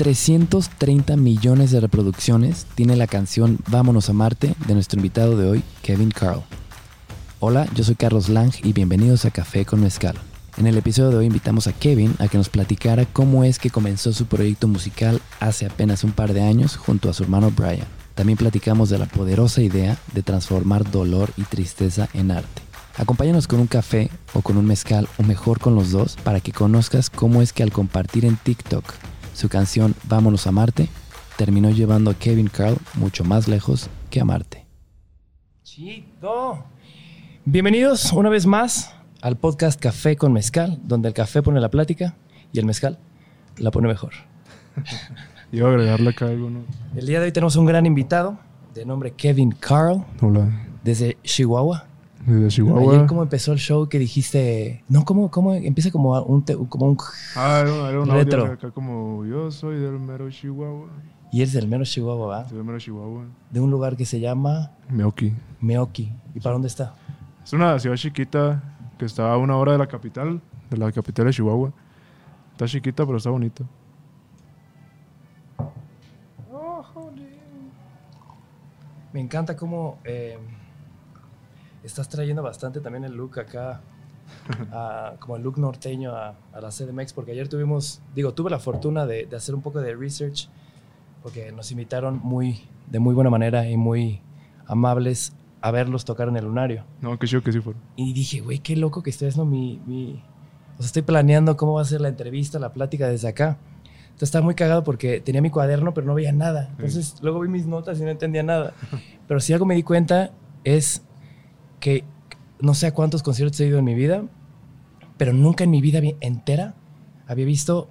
330 millones de reproducciones tiene la canción Vámonos a Marte de nuestro invitado de hoy, Kevin Carl. Hola, yo soy Carlos Lang y bienvenidos a Café con Mezcal. En el episodio de hoy invitamos a Kevin a que nos platicara cómo es que comenzó su proyecto musical hace apenas un par de años junto a su hermano Brian. También platicamos de la poderosa idea de transformar dolor y tristeza en arte. Acompáñanos con un café o con un mezcal o mejor con los dos para que conozcas cómo es que al compartir en TikTok su canción Vámonos a Marte terminó llevando a Kevin Carl mucho más lejos que a Marte. Chido. Bienvenidos una vez más al podcast Café con Mezcal, donde el café pone la plática y el mezcal la pone mejor. Iba a agregarle acá algo, ¿no? El día de hoy tenemos un gran invitado de nombre Kevin Carl Hola. desde Chihuahua. Desde Chihuahua. Ayer cómo empezó el show que dijiste, no, cómo, cómo empieza como un, te- como un Ah, era, era un Retro. audio acá como yo soy del mero Chihuahua. y eres del mero Chihuahua, ¿va? Soy del mero Chihuahua. De un lugar que se llama Meoki. Meoki. ¿Y para dónde está? Es una ciudad chiquita que está a una hora de la capital, de la capital de Chihuahua. Está chiquita, pero está bonita. Me encanta cómo eh, estás trayendo bastante también el look acá, a- como el look norteño a, a la CDMX, porque ayer tuvimos, digo, tuve la fortuna de, de hacer un poco de research, porque nos invitaron muy, de muy buena manera y muy amables a verlos tocar en el lunario. No, qué chido que sí fue. Y dije, güey, qué loco que estoy haciendo mi, mi... O sea, estoy planeando cómo va a ser la entrevista, la plática desde acá. Entonces estaba muy cagado porque tenía mi cuaderno, pero no veía nada. Entonces luego vi mis notas y no entendía nada. Pero si algo me di cuenta es que no sé a cuántos conciertos he ido en mi vida, pero nunca en mi vida vi- entera había visto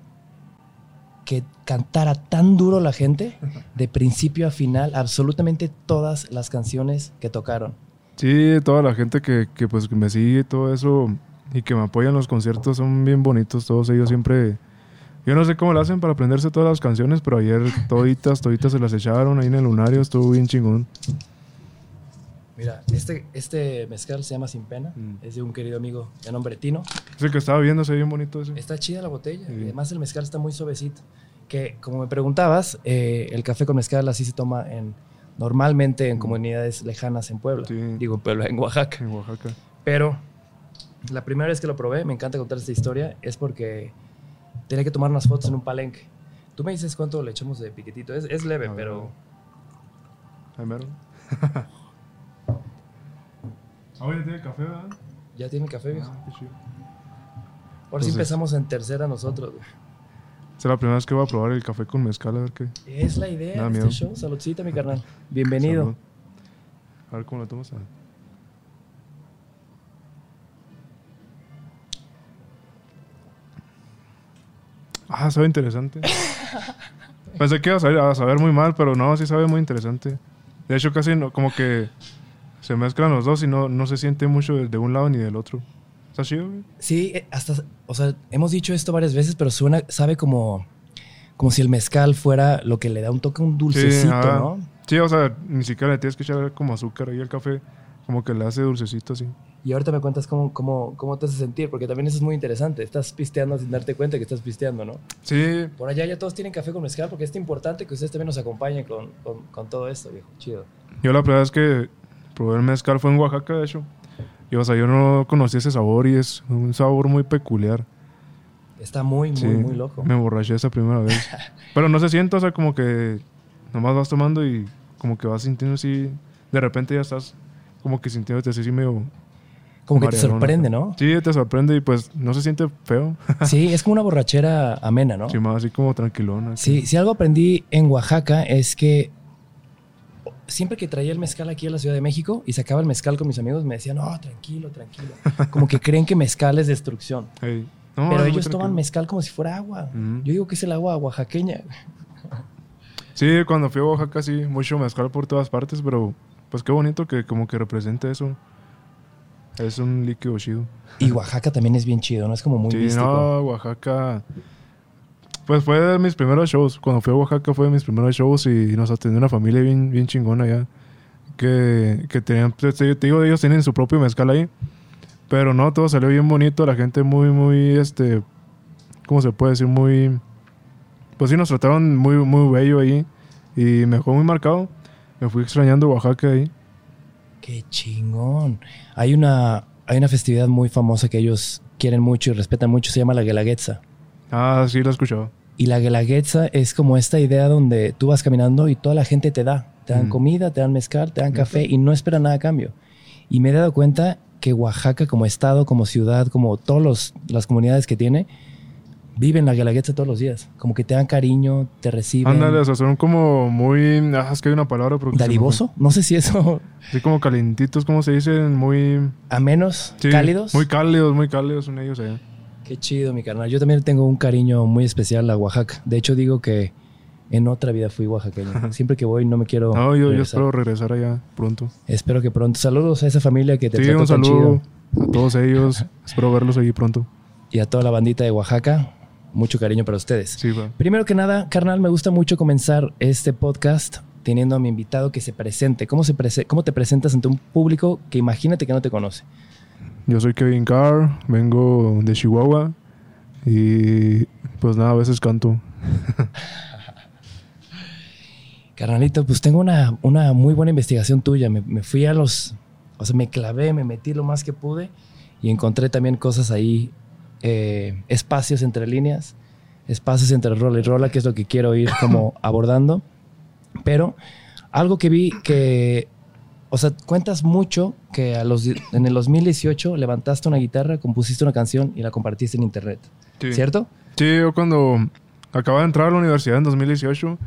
que cantara tan duro la gente de principio a final absolutamente todas las canciones que tocaron. Sí, toda la gente que, que, pues me sigue todo eso y que me apoya en los conciertos son bien bonitos todos ellos siempre yo no sé cómo lo hacen para aprenderse todas las canciones pero ayer toditas toditas se las echaron ahí en el lunario estuvo bien chingón Mira, este, este mezcal se llama Sin Pena. Mm. Es de un querido amigo de nombre Tino. ese que estaba viendo se ve bien bonito ese Está chida la botella. Sí. Además, el mezcal está muy suavecito. Que, como me preguntabas, eh, el café con mezcal así se toma en, normalmente en Mm. comunidades lejanas en Puebla. Sí. Digo, en Puebla, en Oaxaca. en Oaxaca Pero la primera vez que lo probé, me encanta contar esta historia, es porque tenía que tomar unas fotos en un palenque. Tú me dices cuánto le echamos de piquetito. Es, es leve, A ver. pero Ahí mero. ah, oye, tiene café, ¿verdad? ya tiene café, viejo. Ah, qué chido. Ahora sí Entonces- empezamos en tercera nosotros. güey. Es la primera vez que voy a probar el café con mezcal, a ver qué. Es la idea de miedo. este show. Saludcita, mi carnal. Bienvenido. Salud. A ver cómo lo tomas. ah. Ah, sabe interesante. Pensé que iba a saber, a saber muy mal, pero no, sí sabe muy interesante. De hecho, casi no, como que se mezclan los dos y no, no se siente mucho de, un lado ni del otro. Está chido, güey. Sí, eh, hasta, o sea, hemos dicho esto varias veces, pero suena, sabe como, como si el mezcal fuera lo que le da un toque, un dulcecito, ah, ¿no? Sí, o sea, ni siquiera le tienes que echar como azúcar ahí al café. Como que le hace dulcecito así. Y ahorita me cuentas cómo, cómo, cómo te hace sentir, porque también eso es muy interesante. Estás pisteando sin darte cuenta que estás pisteando, ¿no? Sí, Por allá ya todos tienen café con mezcal, porque es importante que ustedes también nos acompañen con, con, con todo esto, viejo. Chido. Yo la primera vez que probé el mezcal fue en Oaxaca, de hecho. Y, o sea, yo no conocía ese sabor y es un sabor muy peculiar. Está muy, muy, Sí, muy loco. Me emborraché esa primera vez. Pero no se siente, o sea, como que nomás vas tomando y como que vas sintiendo así. De repente ya estás como que sintiéndote así medio. Como que te sorprende. ¿no? Sí, te sorprende y pues no se siente feo. Sí, es como una borrachera amena, ¿no? Sí, más así como tranquilona. Sí, si algo aprendí en Oaxaca es que siempre que traía el mezcal aquí a la Ciudad de México y sacaba el mezcal con mis amigos, me decían, no, tranquilo, tranquilo. Como que creen que mezcal es destrucción. No, Pero ellos toman mezcal como si fuera agua. Yo digo que es el agua oaxaqueña. Sí, cuando fui a Oaxaca sí, mucho mezcal por todas partes, pero pues qué bonito que como que represente eso. Es un líquido chido. Y Oaxaca también es bien chido, ¿no? Es como muy sí, místico. no, Oaxaca. Pues fue de mis primeros shows. Cuando fui a Oaxaca fue de mis primeros shows y nos atendió una familia bien, bien chingona allá. Que, que tenían, pues, te digo, ellos tienen su propio mezcal ahí. Pero no, todo salió bien bonito. La gente muy, muy, este, ¿cómo se puede decir? Muy, pues sí, nos trataron muy, muy bello ahí y me dejó muy marcado. Me fui extrañando Oaxaca ahí. Qué chingón. Hay una, hay una festividad muy famosa que ellos quieren mucho y respetan mucho, se llama la Guelaguetza. Ah, sí, lo he escuchado. Y la Guelaguetza es como esta idea donde tú vas caminando y toda la gente te da. Te dan Mm. comida, te dan mezcal, te dan café y no esperan nada a cambio. Y me he dado cuenta que Oaxaca como estado, como ciudad, como todas las comunidades que tiene, viven la Guelaguetza todos los días. Como que te dan cariño, te reciben. Ándale, o sea, son como muy. Ah, es que hay una palabra. ¿Dadivoso? No sé si eso... fue. Sí, como calentitos, como se dicen, muy. A menos sí, cálidos. Muy cálidos, muy cálidos son ellos allá. Qué chido, mi carnal. Yo también tengo un cariño muy especial a Oaxaca. De hecho, digo que en otra vida fui oaxaqueño. Siempre que voy no me quiero. No, yo, yo espero regresar allá pronto. Espero que pronto. Saludos a esa familia que te Sí, trató un tan saludo chido. a todos ellos. espero verlos allí pronto. Y a toda la bandita de Oaxaca. Mucho cariño para ustedes. Sí, va. Primero que nada, carnal, me gusta mucho comenzar este podcast teniendo a mi invitado que se presente. ¿Cómo, se prese- cómo te presentas ante un público que imagínate que no te conoce? Yo soy Kevin Carr, vengo de Chihuahua y pues nada, a veces canto. Carnalito, pues tengo una, una muy buena investigación tuya. Me, me fui a los. O sea, me clavé, me metí lo más que pude y encontré también cosas ahí, eh, espacios entre líneas, espacios entre rola y rola, que es lo que quiero ir como abordando. Pero algo que vi que. O sea, cuentas mucho que a los, en el 2018 levantaste una guitarra, compusiste una canción y la compartiste en internet. Sí. ¿Cierto? Sí, yo cuando acababa de entrar a la universidad en 2018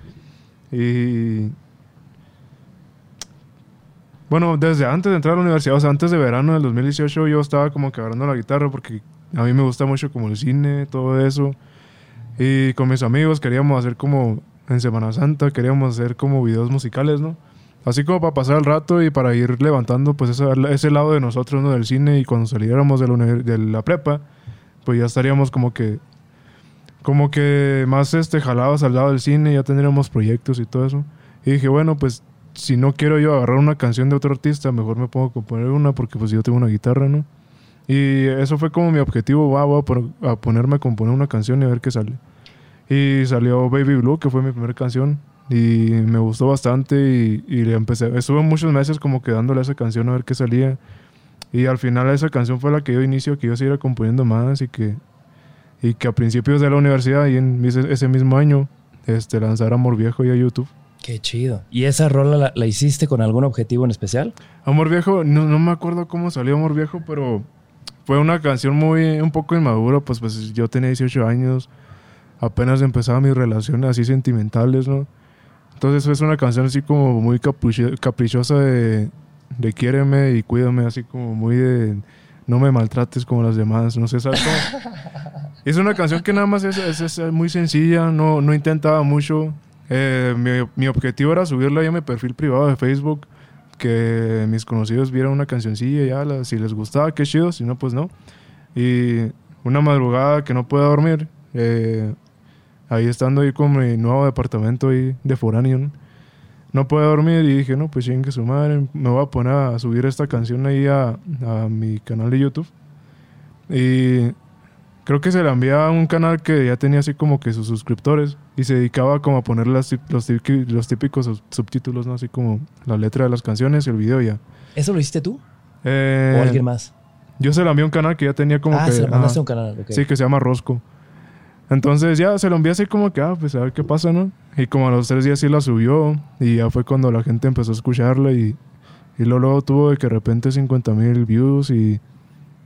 y... Bueno, desde antes de entrar a la universidad, o sea, antes de verano del 2018 yo estaba como que agarrando la guitarra porque a mí me gusta mucho como el cine, todo eso. Y con mis amigos queríamos hacer como en Semana Santa, queríamos hacer como videos musicales, ¿no? Así como para pasar el rato y para ir levantando pues ese, ese lado de nosotros, ¿no? Del cine y cuando saliéramos de la, prepa, pues ya estaríamos como que como que más este jalados al lado del cine, ya tendríamos proyectos y todo eso. Y dije, bueno, pues si no quiero yo agarrar una canción de otro artista, mejor me pongo a componer una porque pues yo tengo una guitarra, ¿no? Y eso fue como mi objetivo, va, a ponerme a componer una canción y a ver qué sale. Y salió Baby Blue, que fue mi primera canción. Y me gustó bastante y, y le empecé. Estuve muchos meses como que dándole a esa canción a ver qué salía. Y al final esa canción fue la que yo inicio, que yo siguiera componiendo más y que, y que a principios de la universidad y en ese, mismo año este, lanzara Amor Viejo y a YouTube. Qué chido. ¿Y esa rola la, la hiciste con algún objetivo en especial? Amor Viejo, no, no me acuerdo cómo salió Amor Viejo, pero fue una canción muy, un poco inmadura, pues, pues yo tenía 18 años, apenas empezaba mis relaciones así sentimentales, ¿no? Entonces es una canción así como muy capricho- caprichosa de, de quiéreme y cuídame, así como muy de no me maltrates como las demás, no sé, ¿sabes cómo? es una canción que nada más es, es- es muy sencilla, no, no intentaba mucho. Eh, mi, mi objetivo era subirla ya a mi perfil privado de Facebook, que mis conocidos vieran una cancioncilla, ya, la- si les gustaba, qué chido, si no, pues no. Y una madrugada que no pueda dormir, eh, ahí estando ahí con mi nuevo departamento ahí de foráneo, ¿no? No puedo dormir y dije, no, pues que su madre, me voy a poner a subir esta canción ahí a, a mi canal de YouTube. Y creo que se la envié a un canal que ya tenía así como que sus suscriptores y se dedicaba como a poner las, los, los típicos sub- subtítulos, ¿no? Así como la letra de las canciones y el video ya. ¿Eso lo hiciste tú? Eh, ¿O alguien más? Yo se la envié a un canal que ya tenía como ah, que... se lo mandaste ajá. a un canal. ok. Sí, que se llama Rosco. Entonces ya se lo envié así como que, ah, pues a ver qué pasa, ¿no? Y como a los tres días sí la subió y ya fue cuando la gente empezó a escucharla y, y luego, luego tuvo de que de repente 50 mil views y,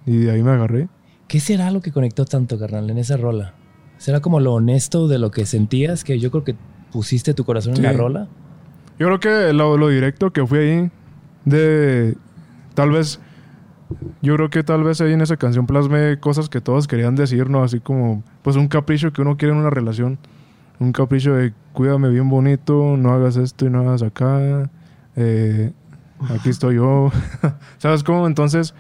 y de ahí me agarré. ¿Qué será lo que conectó tanto, carnal, en esa rola? ¿Será como lo honesto de lo que sentías? Que yo creo que pusiste tu corazón en la rola. Yo creo que lo, lo directo que fui ahí, de tal vez, yo creo que tal vez ahí en esa canción plasmé cosas que todos querían decir, ¿no? Así como, pues un capricho que uno quiere en una relación. Un capricho de cuídame bien bonito, no hagas esto y no hagas acá. eh, aquí estoy yo. ¿Sabes cómo? Entonces,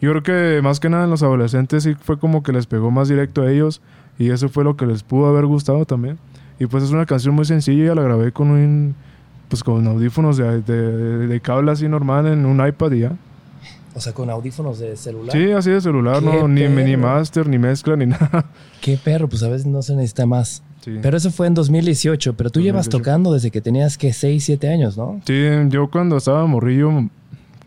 yo creo que más que nada en los adolescentes sí fue como que les pegó más directo a ellos y eso fue lo que les pudo haber gustado también. Y pues es una canción muy sencilla, la grabé con un pues con audífonos de, de, de cable así normal en un iPad y ya. O sea, con audífonos de celular. Sí, así de celular, ¡Qué no, ni, ni master, ni mezcla, ni nada. Qué perro, pues a veces no se necesita más. Sí. Pero eso fue en 2018, pero tú llevas 2018. tocando desde que tenías que 6, 7 años, ¿no? Sí, yo cuando estaba morrillo,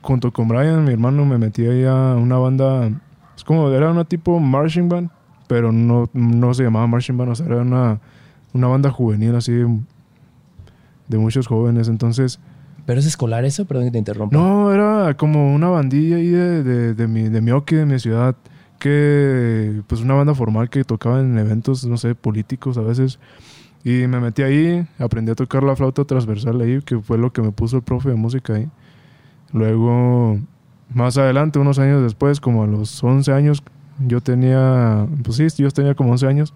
junto con Brian, mi hermano, me metí ahí a una banda. Es como, era una tipo marching band, pero no, no se llamaba marching band, o sea, era una, una banda juvenil así de muchos jóvenes. Entonces, ¿Pero es escolar eso? Perdón que te interrumpa. no, era como una bandilla ahí de, de, de mi, de mi Oki, de mi ciudad, que, pues una banda formal que tocaba en eventos, no sé, políticos a veces. Y me metí ahí, aprendí a tocar la flauta transversal ahí, que fue lo que me puso el profe de música ahí. Luego, más adelante, unos años después, como a los 11 años, yo tenía, pues sí, yo tenía como 11 años,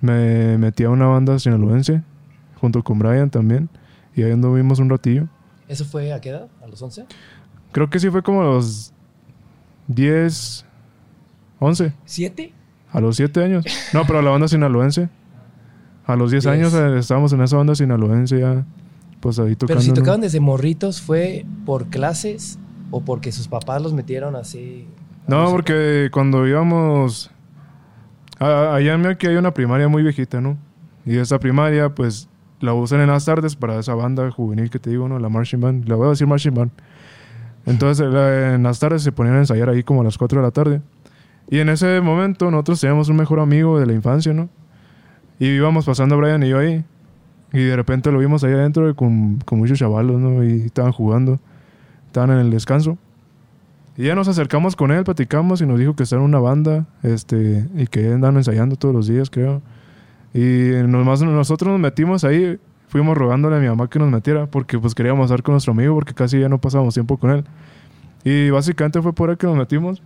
me metí a una banda sinaloense, junto con Brian también, y ahí anduvimos un ratillo. ¿Eso fue a qué edad? ¿A los 11? Creo que sí fue como a los 10, 11, ¿7? a los 7 años. No, pero la banda sinaloense. A los 10 Diez. años eh, estábamos en esa banda sinaloense ya, pues ahí tocando. Pero si ¿no? tocaban desde morritos, ¿fue por clases o porque sus papás los metieron así? No, música? porque cuando íbamos... a- Allá en aquí hay una primaria muy viejita, ¿no? Y esa primaria, pues, la usan en las tardes para esa banda juvenil que te digo, ¿no? La marching band. La voy a decir marching band. Entonces, en las tardes se ponían a ensayar ahí como a las 4 de la tarde. Y en ese momento nosotros teníamos un mejor amigo de la infancia, ¿no? Y íbamos pasando Brian y yo ahí. Y de repente lo vimos ahí adentro con, con muchos chavalos, ¿no? Y estaban jugando. Estaban en el descanso. Y ya nos acercamos con él, platicamos y nos dijo que estaba en una banda este, y que andan ensayando todos los días, creo. Y nomás nosotros nos metimos ahí, fuimos rogándole a mi mamá que nos metiera porque pues queríamos estar con nuestro amigo porque casi ya no pasábamos tiempo con él. Y básicamente fue por ahí que nos metimos.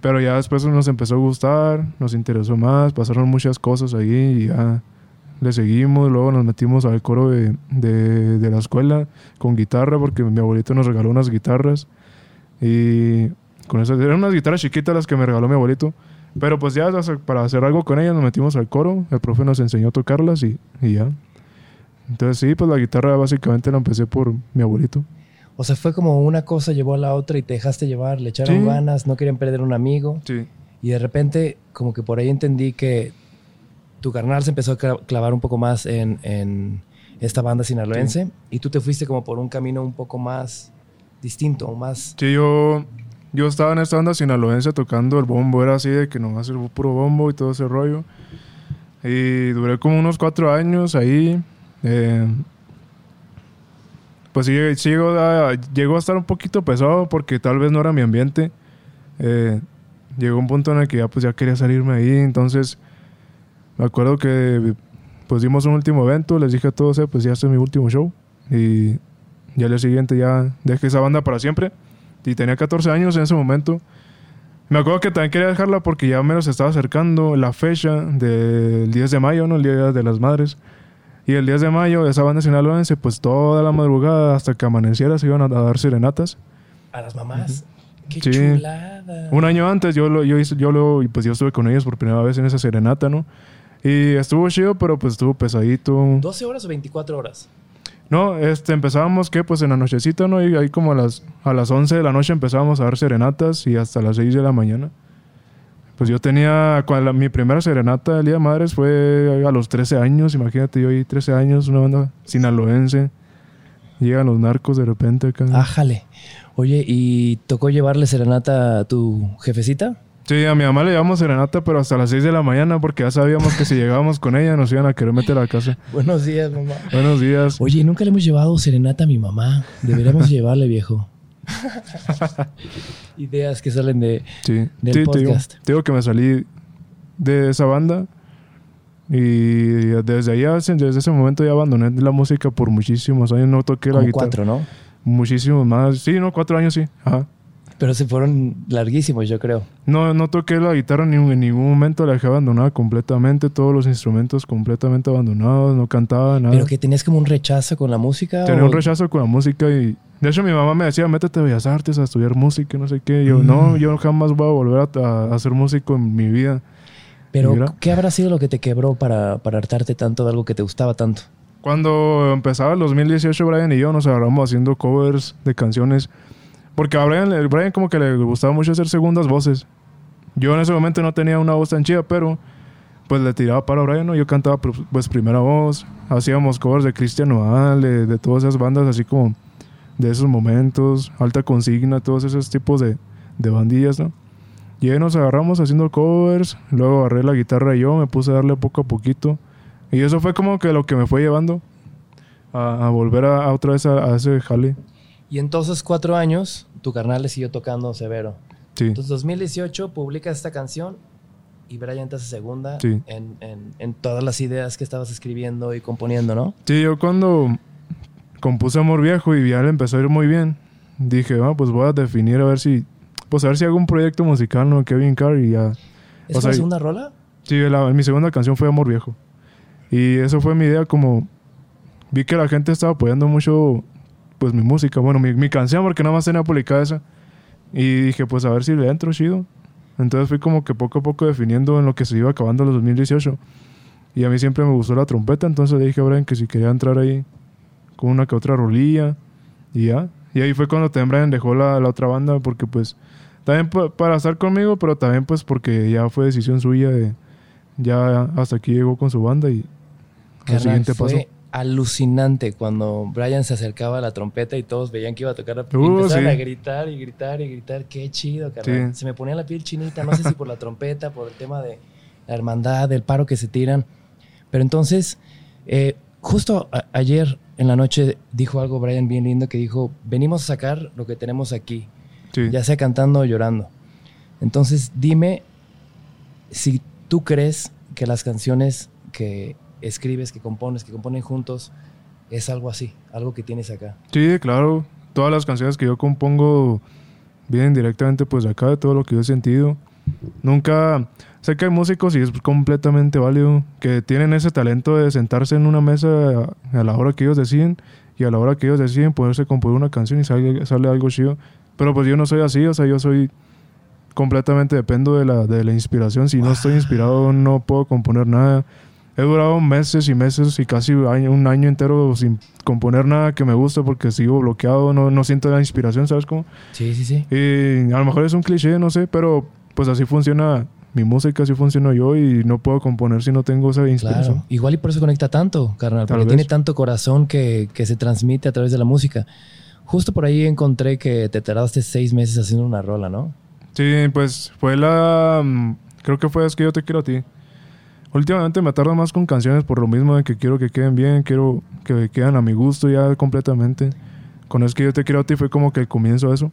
Pero ya después nos empezó a gustar, nos interesó más, pasaron muchas cosas ahí y ya le seguimos. Luego nos metimos al coro de, de, de la escuela con guitarra porque mi abuelito nos regaló unas guitarras. Y con esas, eran unas guitarras chiquitas las que me regaló mi abuelito. Pero pues ya para hacer algo con ellas nos metimos al coro. El profe nos enseñó a tocarlas y, y ya. Entonces sí, pues la guitarra básicamente la empecé por mi abuelito. O sea, fue como una cosa llevó a la otra y te dejaste llevar, le echaron Sí. ganas, no querían perder un amigo. Sí. Y de repente, como que por ahí entendí que tu carnal se empezó a cla- clavar un poco más en, en esta banda sinaloense y tú te fuiste como por un camino un poco más distinto, o más... Sí, yo, yo estaba en esta banda sinaloense tocando el bombo. Era así de que nomás el puro bombo y todo ese rollo. Y duré como unos cuatro años ahí. Eh, pues sí, sí llegó, a, llegó a estar un poquito pesado porque tal vez no era mi ambiente. Eh, llegó un punto en el que ya pues ya quería salirme ahí. Entonces me acuerdo que pues dimos un último evento. Les dije a todos, eh, pues ya este es mi último show. Y ya día siguiente ya dejé esa banda para siempre. Y tenía 14 años en ese momento. Me acuerdo que también quería dejarla porque ya me los estaba acercando la fecha del 10 de mayo, ¿no? El Día de las Madres. Y el 10 de mayo, esa banda sinaloense, pues toda la madrugada hasta que amaneciera se iban a, dar serenatas. A las mamás. ¡Qué Sí. chulada! Un año antes yo lo, yo hice, yo lo, pues yo estuve con ellos por primera vez en esa serenata, ¿no? Y estuvo chido, pero pues estuvo pesadito. ¿12 horas o 24 horas? No, este, empezábamos, ¿qué? Pues en la nochecita, ¿no? Y ahí como a las, a las 11 de la noche empezábamos a dar serenatas y hasta las 6 de la mañana. Pues yo tenía, cuando mi primera serenata del Día de Madres fue a los 13 años, imagínate, yo ahí 13 años, una banda sinaloense. Llegan los narcos de repente acá. Ájale. Oye, ¿y tocó llevarle serenata a tu jefecita? Sí, a mi mamá le llevamos serenata, pero hasta las 6 de la mañana porque ya sabíamos que si llegábamos con ella nos iban a querer meter a la casa. Buenos días, mamá. Buenos días. Oye, nunca le hemos llevado serenata a mi mamá. Deberíamos llevarle, viejo. Ideas que salen de... Sí, del Sí, te digo, podcast. te digo que me salí de esa banda y desde allá, desde ese momento ya abandoné la música por muchísimos años. No toqué la guitarra. cuatro, ¿no? Muchísimos más. Sí, no, cuatro años sí. Ajá. Pero se fueron larguísimos, yo creo. No, no toqué la guitarra ni en ningún momento, la dejé abandonada completamente, todos los instrumentos completamente abandonados, no cantaba nada. Pero que tenías como un rechazo con la música. Tenía o- un rechazo con la música y de hecho mi mamá me decía, métete a Bellas Artes a estudiar música no sé qué. Y yo, Mm. no, yo jamás voy a volver a, a- a ser músico en mi vida. Pero, Mira. ¿qué habrá sido lo que te quebró para, para hartarte tanto de algo que te gustaba tanto? Cuando empezaba el 2018, Brian y yo nos agarramos haciendo covers de canciones. Porque a Brian, Brian como que le gustaba mucho hacer segundas voces. Yo en ese momento no tenía una voz tan chida, pero pues le tiraba para Brian, ¿no? Yo cantaba pues primera voz, hacíamos covers de Cristian Nodal, de, de, todas esas bandas así como de esos momentos, Alta Consigna, todos esos tipos de, de bandillas, ¿no? Y ahí nos agarramos haciendo covers, luego agarré la guitarra y yo, me puse a darle poco a poquito. Y eso fue como que lo que me fue llevando a, volver a, otra vez a, ese jale. Y en todos esos cuatro años, tu carnal le siguió tocando severo. Sí. Entonces, 2018 publicas esta canción y Brian te hace segunda en, en, todas las ideas que estabas escribiendo y componiendo, ¿no? Sí, yo cuando compuse Amor Viejo y ya le empezó a ir muy bien, dije, ah, pues voy a definir a ver si, pues a ver si hago un proyecto musical, ¿no? Kevin Carr y ya. ¿Es la segunda rola? Sí, mi segunda canción fue Amor Viejo. Y eso fue mi idea como... Vi que la gente estaba apoyando mucho, pues mi música, bueno, mi, mi canción, porque nada más tenía publicada esa. Y dije, pues a ver si le entro chido. Entonces fui como que poco a poco definiendo en lo que se iba acabando los 2018. Y a mí siempre me gustó la trompeta, entonces le dije a Brian que si quería entrar ahí con una que otra rolilla y ya. Y ahí fue cuando también Brian dejó la, la otra banda porque pues también para estar conmigo, pero también pues porque ya fue decisión suya de ya hasta aquí llegó con su banda y el siguiente paso alucinante cuando Brian se acercaba a la trompeta y todos veían que iba a tocar la uh, empezaban a gritar y gritar y gritar. Qué chido, carnal. Se me ponía la piel chinita, no sé si por la trompeta, por el tema de la hermandad, del paro que se tiran. Pero entonces, eh, justo ayer en la noche dijo algo Brian bien lindo que dijo, venimos a sacar lo que tenemos aquí, ya sea cantando o llorando. Entonces, dime si tú crees que las canciones que escribes, que compones, que componen juntos, es algo así, algo que tienes acá. Sí, claro. Todas las canciones que yo compongo vienen directamente pues acá, de todo lo que yo he sentido. Nunca... Sé que hay músicos y es completamente válido que tienen ese talento de sentarse en una mesa a, la hora que ellos deciden y a la hora que ellos deciden poderse componer una canción y sale, sale algo chido. Pero pues yo no soy así, o sea, yo soy completamente dependo de la, de la inspiración. Si no estoy inspirado no puedo componer nada. He durado meses y meses y casi un año entero sin componer nada que me guste porque sigo bloqueado, no, no siento la inspiración, ¿sabes cómo? Sí, sí, sí. Y a lo mejor es un cliché, no sé, pero pues así funciona mi música, así funciona yo y no puedo componer si no tengo esa inspiración. Claro. Igual y por eso conecta tanto, carnal, porque tiene tanto corazón que, que se transmite a través de la música. Justo por ahí encontré que te tardaste seis meses haciendo una rola, ¿no? Sí, pues fue la... Mm, creo que fue Es que yo te quiero a ti. Últimamente me tardo más con canciones por lo mismo de que quiero que queden bien, quiero que queden a mi gusto ya completamente. Con Es que yo te quiero a ti fue como que el comienzo de eso.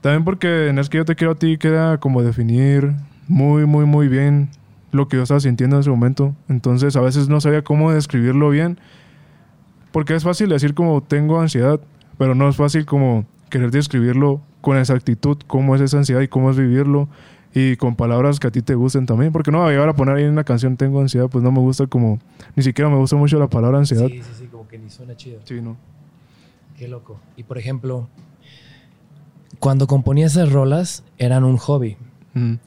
También porque en Es que yo te quiero a ti queda como definir muy, muy, muy bien lo que yo estaba sintiendo en ese momento. Entonces a veces no sabía cómo describirlo bien. Porque es fácil decir como tengo ansiedad, pero no es fácil como querer describirlo con exactitud, cómo es esa ansiedad y cómo es vivirlo y con palabras que a ti te gusten también. Porque no, llegar a poner ahí en una canción Tengo ansiedad, pues no me gusta como, ni siquiera me gusta mucho la palabra ansiedad. Sí, sí, sí, como que ni suena chido. Sí, no. Qué loco. Y por ejemplo, cuando componías esas rolas, eran un hobby.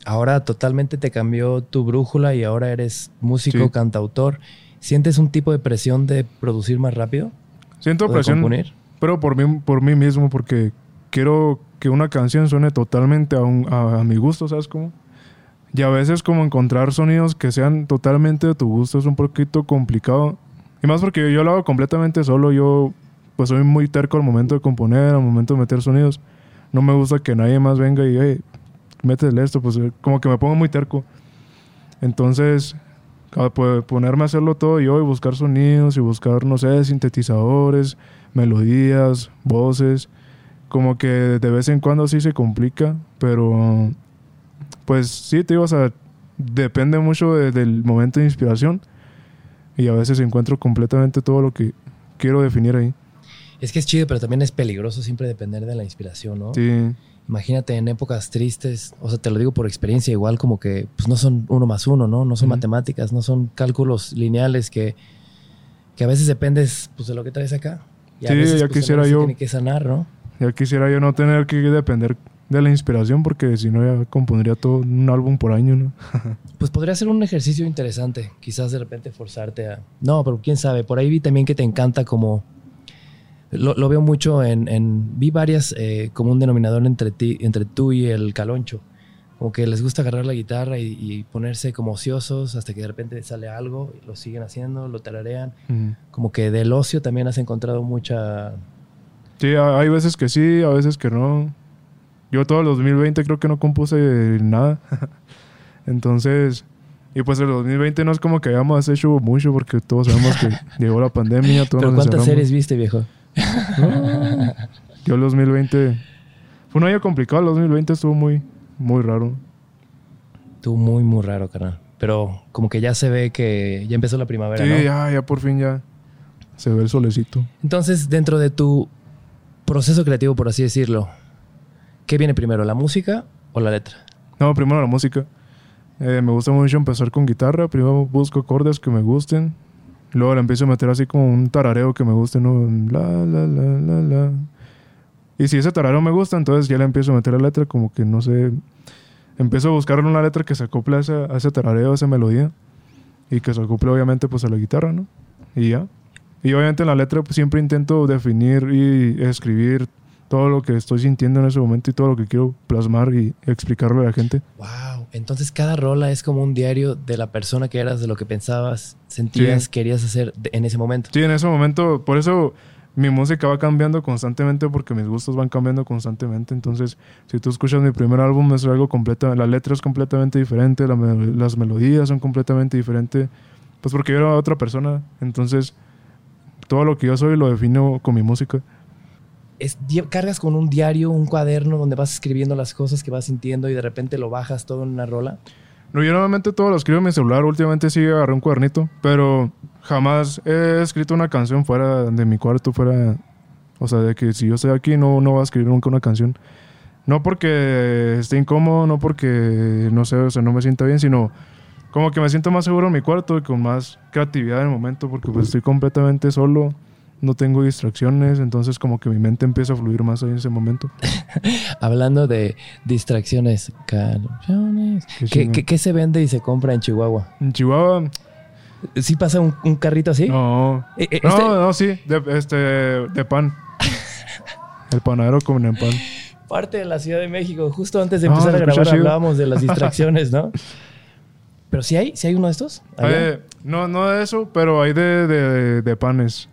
Ahora totalmente te cambió tu brújula y ahora eres músico, cantautor. ¿Sientes un tipo de presión de producir más rápido? Siento presión, componer? pero por mí, por mí mismo, porque quiero que una canción suene totalmente a, a, mi gusto, ¿sabes cómo? Y a veces como encontrar sonidos que sean totalmente de tu gusto es un poquito complicado. Y más porque yo lo hago completamente solo, yo pues soy muy terco al momento de componer, al momento de meter sonidos. No me gusta que nadie más venga y, hey, métele esto, pues como que me pongo muy terco. Entonces, ponerme a hacerlo todo yo y buscar sonidos y buscar, no sé, sintetizadores, melodías, voces como que de vez en cuando sí se complica, pero pues sí, te digo, o sea, depende mucho del momento de inspiración y a veces encuentro completamente todo lo que quiero definir ahí. Es que es chido, pero también es peligroso siempre depender de la inspiración, ¿no? Sí. Imagínate en épocas tristes, o sea, te lo digo por experiencia, igual como que pues no son uno más uno, ¿no? No son matemáticas, no son cálculos lineales que, que a veces dependes pues, de lo que traes acá. Y sí, ya pues, quisiera yo. Tiene que sanar, ¿no? Ya quisiera yo no tener que depender de la inspiración porque si no ya compondría todo un álbum por año, ¿no? pues podría ser un ejercicio interesante, quizás de repente forzarte a... No, pero quién sabe, por ahí vi también que te encanta como... Lo, veo mucho en... Vi varias eh, como un denominador entre, ti, entre tú y el caloncho. como que les gusta agarrar la guitarra y, y ponerse como ociosos hasta que de repente sale algo, y lo siguen haciendo, lo tararean. Ujú. Como que del ocio también has encontrado mucha... Sí, ha- hay veces que sí, a veces que no. Yo todo el 2020 creo que no compuse nada. Entonces, y pues el 2020 no es como que hayamos hecho mucho porque todos sabemos que llegó la pandemia, todos ¿Pero nos cuántas series viste, viejo? No. Yo el 2020 fue un año complicado, el 2020 estuvo muy muy raro. Tú muy, muy raro, carnal. Pero como que ya se ve que ya empezó la primavera, Sí, ¿no? ya ya por fin ya se ve el solecito. Entonces, dentro de tu proceso creativo, por así decirlo, ¿qué viene primero, la música o la letra? No, primero la música. Eh, me gusta mucho empezar con guitarra. Primero busco acordes que me gusten. Luego le empiezo a meter así como un tarareo que me guste, ¿no? La, la, la, la, la. Y si ese tarareo me gusta, entonces ya le empiezo a meter la letra como que no sé. Empiezo a buscar una letra que se acople a ese, a ese tarareo, a esa melodía. Y que se acople obviamente pues a la guitarra, ¿no? Y ya. Y obviamente en la letra pues, siempre intento definir y escribir todo lo que estoy sintiendo en ese momento y todo lo que quiero plasmar y explicarle a la gente. Wow. Entonces, cada rola es como un diario de la persona que eras, de lo que pensabas, sentías, Sí. querías hacer en ese momento. Sí, en ese momento, por eso mi música va cambiando constantemente porque mis gustos van cambiando constantemente. Entonces, si tú escuchas mi primer álbum, es algo completo, la letra es completamente diferente, la las melodías son completamente diferentes, pues porque yo era otra persona. Entonces, todo lo que yo soy lo defino con mi música. Es, cargas con un diario, un cuaderno donde vas escribiendo las cosas que vas sintiendo y de repente lo bajas todo en una rola. No, yo normalmente todo lo escribo en mi celular. Últimamente sí agarré un cuadernito, pero jamás he escrito una canción fuera de mi cuarto, fuera... O sea, de que si yo estoy aquí no, no voy a escribir nunca una canción. No porque esté incómodo, no porque, no sé, o sea, no me sienta bien, sino como que me siento más seguro en mi cuarto y con más creatividad en el momento, porque pues estoy completamente solo, no tengo distracciones, entonces como que mi mente empieza a fluir más ahí en ese momento. Hablando de distracciones, canciones. Qué ¿Qué, chingón. qué- qué se vende y se compra en Chihuahua? En Chihuahua, ¿Sí pasa un, un carrito así? no, Eh, eh, No, este- no, sí, de, este, de pan. El panadero come el pan. parte de la Ciudad de México. Justo antes de No, empezar a grabar hablábamos de las distracciones, ¿no? Pero si hay, si hay uno de estos. Eh, no, no de eso, pero hay de, de, de panes.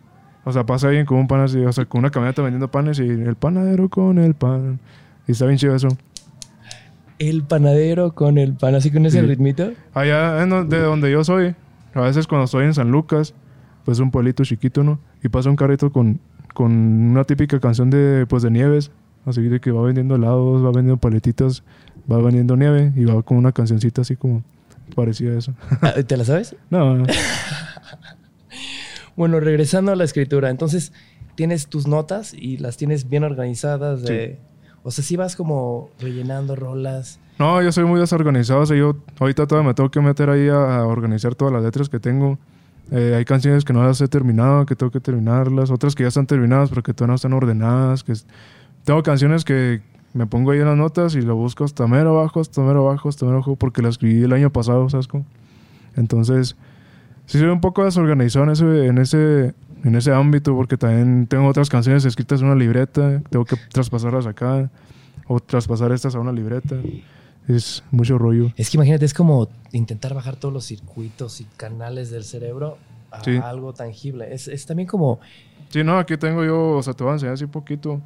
O sea, pasa alguien con un pan así, o sea, con una camioneta vendiendo panes y el panadero con el pan. Y está bien chido eso. El panadero con el pan, así con ese Sí. ritmito. Allá en do- de donde yo soy, a veces cuando estoy en San Lucas, pues un pueblito chiquito, ¿no? Y pasa un carrito con, con una típica canción de, pues, de nieves. Así de que va vendiendo helados, va vendiendo paletitas, va vendiendo nieve y va con una cancioncita así como parecida a eso. Ah, ¿Te la sabes? No, no. Bueno, regresando a la escritura, entonces tienes tus notas y las tienes bien organizadas. De, O sea, si vas como rellenando rolas. No, yo soy muy desorganizado. O sea, yo ahorita todavía me tengo que meter ahí a, organizar todas las letras que tengo. Eh, hay canciones que no las he terminado, que tengo que terminarlas. Otras que ya están terminadas, pero que todavía no están ordenadas. Que Tengo canciones que me pongo ahí en las notas y lo busco hasta mero abajo, hasta mero abajo, hasta mero abajo, porque la escribí el año pasado, ¿sabes cómo? Entonces, sí soy un poco desorganizado en ese, en ese, en ese ámbito, porque también tengo otras canciones escritas en una libreta, tengo que traspasarlas acá, o traspasar estas a una libreta. Es mucho rollo. Es que imagínate, es como intentar bajar todos los circuitos y canales del cerebro a Sí. algo tangible. Es, es también como. Sí, no, aquí tengo yo, o sea, te voy a enseñar así poquito.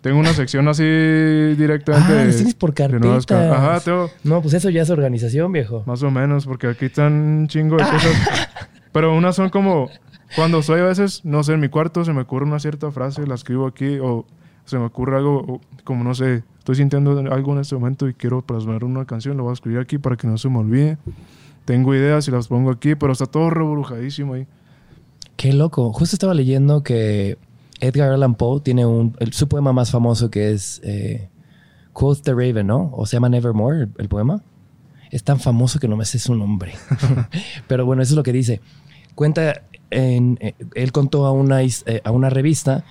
Tengo una sección así directamente. Ah, de- tienes por ca- carpetas. Ajá, tengo No, pues eso ya es organización, viejo. más o menos, porque aquí están un chingo de cosas. Pero unas son como, cuando estoy a veces, no sé, en mi cuarto se me ocurre una cierta frase, la escribo aquí, o se me ocurre algo, o como no sé, estoy sintiendo algo en este momento y quiero plasmar una canción, lo voy a escribir aquí para que no se me olvide. Tengo ideas y las pongo aquí, pero está todo rebrujadísimo ahí. Qué loco. Justo estaba leyendo que Edgar Allan Poe tiene un, el- su poema más famoso que es eh, Quoth the Raven, ¿no? O se llama Nevermore, el, el poema. Es tan famoso que no me sé su nombre. Pero bueno, eso es lo que dice. Cuenta, en, eh, él contó a una, eh, a una revista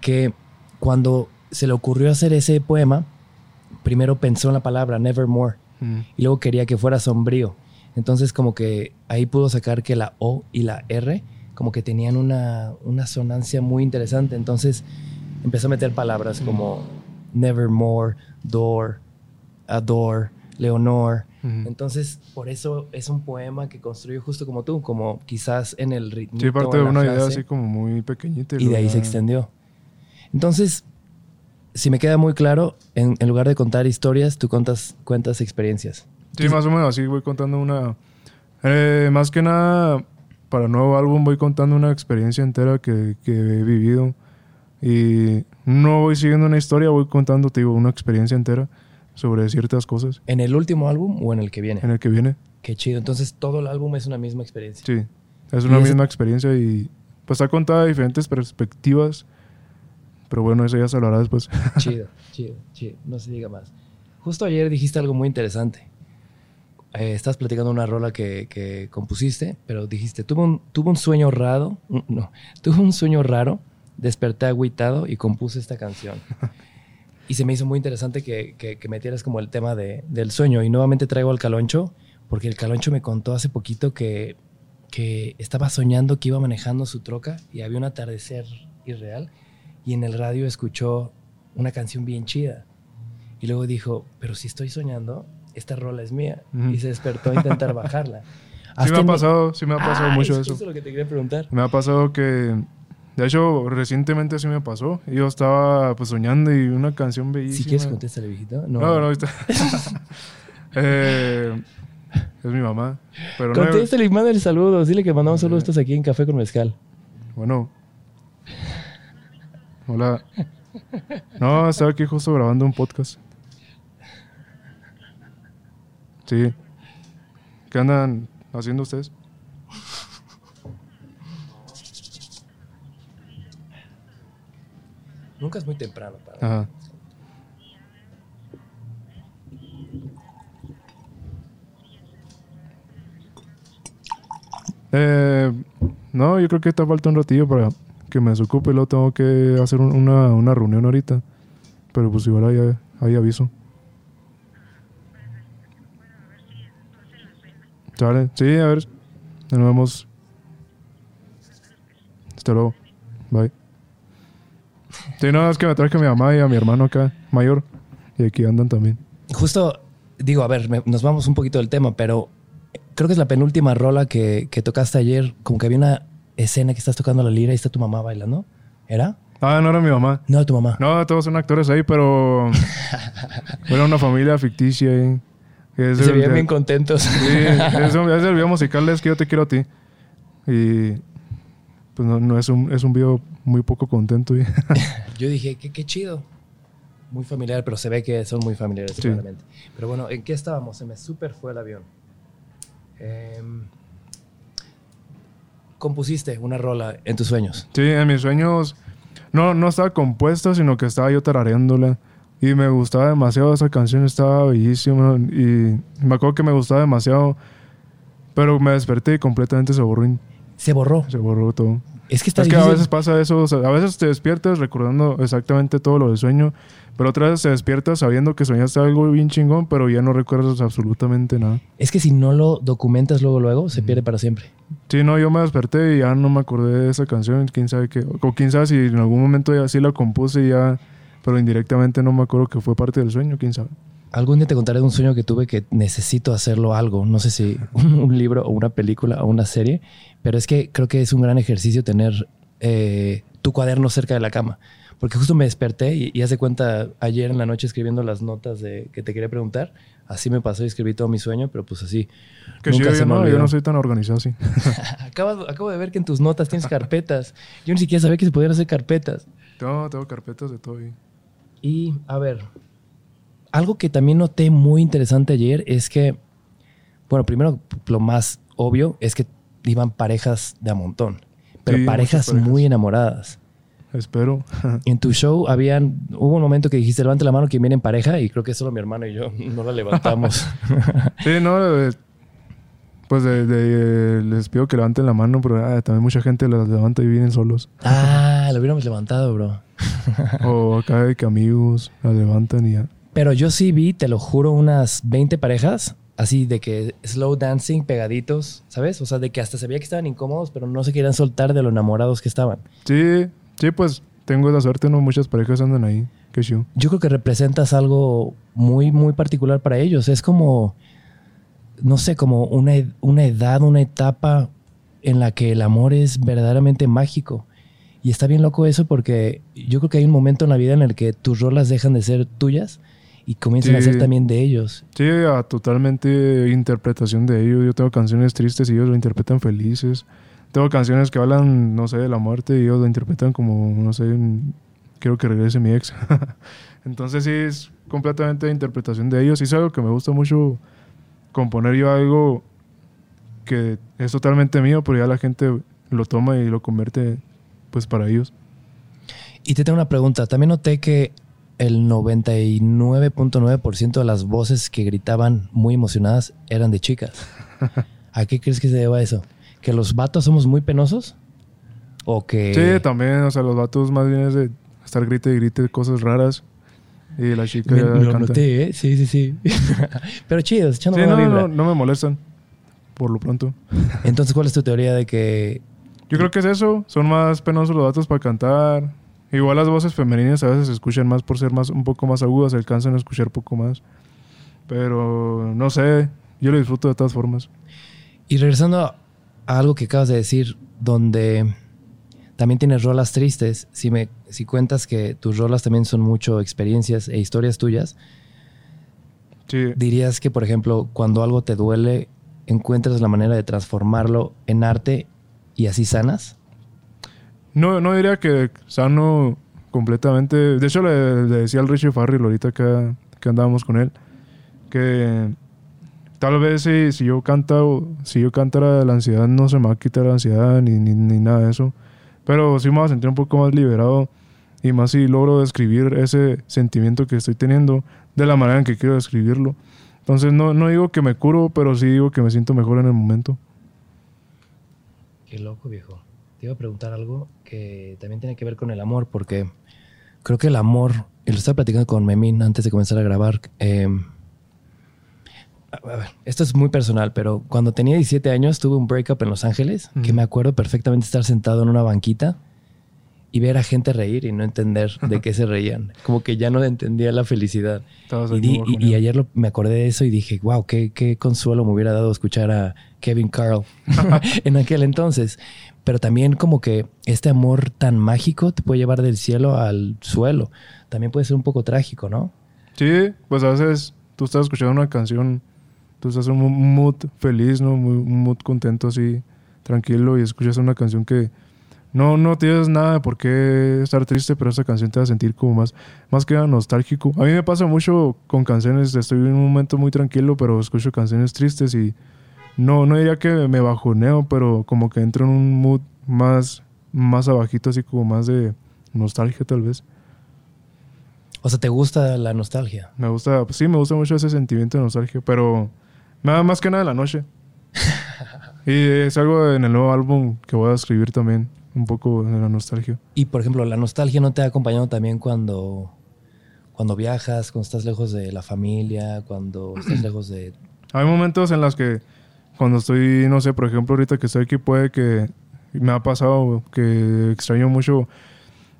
que cuando se le ocurrió hacer ese poema, primero pensó en la palabra Nevermore Mm. y luego quería que fuera sombrío. Entonces como que ahí pudo sacar que la O y la R como que tenían una, una sonancia muy interesante. Entonces empezó a meter palabras como Nevermore, Door, Adore, Leonor. Entonces, por eso es un poema que construyó justo como tú, como quizás en el ritmo. Sí, parte de una idea así como muy pequeñita. y de ahí se extendió. Entonces, si me queda muy claro, en, en lugar de contar historias, tú contas, cuentas experiencias. Sí, más o menos así voy contando una... eh, más que nada, para el nuevo álbum voy contando una experiencia entera que, que he vivido. Y no voy siguiendo una historia, voy contando, te digo, una experiencia entera sobre ciertas cosas ¿En el último álbum o en el que viene? en el que viene. Qué chido. Entonces, todo el álbum es una misma experiencia. Sí, es una misma experiencia y pues está contada de diferentes perspectivas. Pero bueno, eso ya se hablará después. Chido, chido, chido. No se diga más. Justo ayer dijiste algo muy interesante. Eh, estás platicando una rola que, que compusiste, pero dijiste, tuve un, tuve un sueño raro, mm, no, tuve un sueño raro, desperté agüitado y compuse esta canción. Y se me hizo muy interesante que, que, que metieras como el tema de- del sueño. Y nuevamente traigo al Caloncho, porque el Caloncho me contó hace poquito que, que estaba soñando que iba manejando su troca y había un atardecer irreal y en el radio escuchó una canción bien chida. Y luego dijo, pero si estoy soñando, esta rola es mía. Ujú. Y se despertó a intentar bajarla. Sí me ha pasado, sí me ha pasado Ah, mucho es eso. justo lo que te quería preguntar. Me ha pasado que, de hecho, recientemente sí me pasó. Yo estaba pues soñando y una canción bellísima. Si quieres contéstale, viejito. No, No, no, ahorita. Eh, es mi mamá. Pero no, Contéstale y mándale saludos. Dile que mandamos saludos estos aquí en Café con Mezcal. bueno. Hola. No, estaba aquí justo grabando un podcast. Sí. ¿Qué andan haciendo ustedes? Nunca es muy temprano para. Ajá. Eh, no, yo creo que te falta un ratillo para que me desocupe. Luego tengo que hacer un- una, una reunión ahorita. Pero pues igual ahí, ahí aviso. ¿Sale? Sí, a ver. Nos vemos. Hasta luego. Bye. Sí, no, es que me traje a mi mamá y a mi hermano acá, mayor. Y aquí andan también. Justo, digo, a ver, me- nos vamos un poquito del tema, pero creo que es la penúltima rola que, que tocaste ayer. Como que había una escena que estás tocando la lira y está tu mamá bailando. ¿Era? Ah, no era mi mamá. No, tu mamá. No, todos son actores ahí, pero. era una familia ficticia. ahí. Es Se veían bien contentos. Sí, es, un- es el video musical Es que yo te quiero a ti. Y. Pues no, no es, un, es un video muy poco contento. Yo dije, qué, qué chido. Muy familiar, pero se ve que son muy familiares, Sí. Pero bueno, ¿en qué estábamos? Se me súper fue el avión. Em, compusiste una rola en tus sueños. Sí, en mis sueños no, no estaba compuesta, sino que estaba yo tarareándola. Y me gustaba demasiado esa canción, estaba bellísima. Y me acuerdo que me gustaba demasiado. Pero me desperté y completamente se borró, Se borró. se borró todo. Es que está Es que a veces pasa eso, o sea, a veces te despiertas recordando exactamente todo lo del sueño, pero otras veces te despiertas sabiendo que soñaste algo bien chingón, pero ya no recuerdas absolutamente nada. Es que si no lo documentas luego, luego, se pierde para siempre. Sí, no, yo me desperté y ya no me acordé de esa canción, quién sabe qué, o quién sabe si en algún momento ya sí la compuse y ya, pero indirectamente no me acuerdo que fue parte del sueño, quién sabe. Algún día te contaré de un sueño que tuve que necesito hacerlo algo. No sé si un libro o una película o una serie, pero es que creo que es un gran ejercicio tener eh, tu cuaderno cerca de la cama. Porque justo me desperté y, y hace cuenta ayer en la noche escribiendo las notas de que te quería preguntar. Así me pasó y escribí todo mi sueño, pero pues así. Que Nunca sí, se yo, me no, yo no soy tan organizado así. acabo, acabo de ver que en tus notas tienes carpetas. Yo ni siquiera sabía que se podían hacer carpetas. no, tengo carpetas de todo ahí. Y a ver, algo que también noté muy interesante ayer es que, bueno, primero lo más obvio es que iban parejas de a montón, pero Sí, parejas, muy enamoradas. Espero. En tu show habían, hubo un momento que dijiste levante la mano quien viene en pareja y creo que solo mi hermano y yo no la levantamos. Sí, no, eh, pues de- de- les pido que levanten la mano, pero ah, también mucha gente las levanta y vienen solos. ah, lo hubiéramos levantado, bro. O acá de que amigos las levantan y ya. Pero yo sí vi, te lo juro, unas 20 parejas, así de que slow dancing, pegaditos, ¿sabes? O sea, de que hasta se veía que estaban incómodos, pero no se querían soltar de lo enamorados que estaban. Sí, sí, pues tengo esa suerte, ¿no? Muchas parejas andan ahí. Qué chido. Yo creo que representas algo muy, muy particular para ellos. Es como, no sé, como una, una edad, una etapa en la que el amor es verdaderamente mágico. Y está bien loco eso porque yo creo que hay un momento en la vida en el que tus rolas dejan de ser tuyas y comienzan a ser también de ellos. Sí, a totalmente interpretación de ellos. Yo tengo canciones tristes y ellos lo interpretan felices. Tengo canciones que hablan, no sé, de la muerte y ellos lo interpretan como, no sé, quiero que regrese mi ex. Entonces sí, es completamente interpretación de ellos. Y es algo que me gusta mucho componer yo algo que es totalmente mío, pero ya la gente lo toma y lo convierte pues para ellos. Y te tengo una pregunta. También noté que el 99.9% de las voces que gritaban muy emocionadas eran de chicas. ¿A qué crees que se deba eso? ¿Que los vatos somos muy penosos? ¿O que...? Sí, también, o sea, los vatos más bien es de estar grite y grite cosas raras. Y la chica Me- lo canta. noté, ¿eh? Sí, sí, sí. Pero chido, echando Sí, no, vibra. no, no me molestan. Por lo pronto. Entonces, ¿cuál es tu teoría de que... Yo creo que es eso. Son más penosos los datos para cantar. Igual las voces femeninas a veces se escuchan más por ser más un poco más agudas. Se alcanzan a escuchar poco más. Pero no sé. Yo lo disfruto de todas formas. Y regresando a algo que acabas de decir, donde también tienes rolas tristes, si, me, si cuentas que tus rolas también son mucho experiencias e historias tuyas, Sí. dirías que, por ejemplo, cuando algo te duele, encuentras la manera de transformarlo en arte y así sanas. No, no diría que sano completamente. De hecho, le, le decía al Richie Farrell ahorita que, que andábamos con él que tal vez si, si yo canta si yo cantara la ansiedad no se me va a quitar la ansiedad ni, ni, ni nada de eso. Pero sí me voy a sentir un poco más liberado y más si logro describir ese sentimiento que estoy teniendo de la manera en que quiero describirlo. Entonces no, no digo que me curo, pero sí digo que me siento mejor en el momento. Qué loco, viejo. Te iba a preguntar algo que también tiene que ver con el amor, porque creo que el amor, y lo estaba platicando con Memín antes de comenzar a grabar. eh, a ver, esto es muy personal, pero cuando tenía 17 años tuve un breakup en Los Ángeles, que me acuerdo perfectamente estar sentado en una banquita y ver a gente reír y no entender de qué se reían. Como que ya no entendía la felicidad. Estabas Y, di- y- ayer lo- me acordé de eso y dije, wow, qué, qué consuelo me hubiera dado escuchar a Kevin Carl en aquel entonces. Pero también como que este amor tan mágico te puede llevar del cielo al suelo. También puede ser un poco trágico, ¿no? Sí, pues a veces tú estás escuchando una canción, tú estás en un mood feliz, ¿no? Muy- Un mood contento así, tranquilo, y escuchas una canción que no, no tienes nada de por qué estar triste, pero esa canción te va a sentir como más, más que nada nostálgico. A mí me pasa mucho con canciones, estoy en un momento muy tranquilo, pero escucho canciones tristes y no, no diría que me bajoneo, pero como que entro en un mood más, más abajito, así como más de nostalgia tal vez. O sea, ¿te gusta la nostalgia? Me gusta, pues sí, me gusta mucho ese sentimiento de nostalgia, pero me da más que nada en la noche. y es algo en el nuevo álbum que voy a escribir también, un poco de la nostalgia. Y por ejemplo, la nostalgia no te ha acompañado también cuando, cuando viajas, cuando estás lejos de la familia, cuando estás lejos de... Hay momentos en los que cuando estoy, no sé, por ejemplo, ahorita que estoy aquí puede que me ha pasado que extraño mucho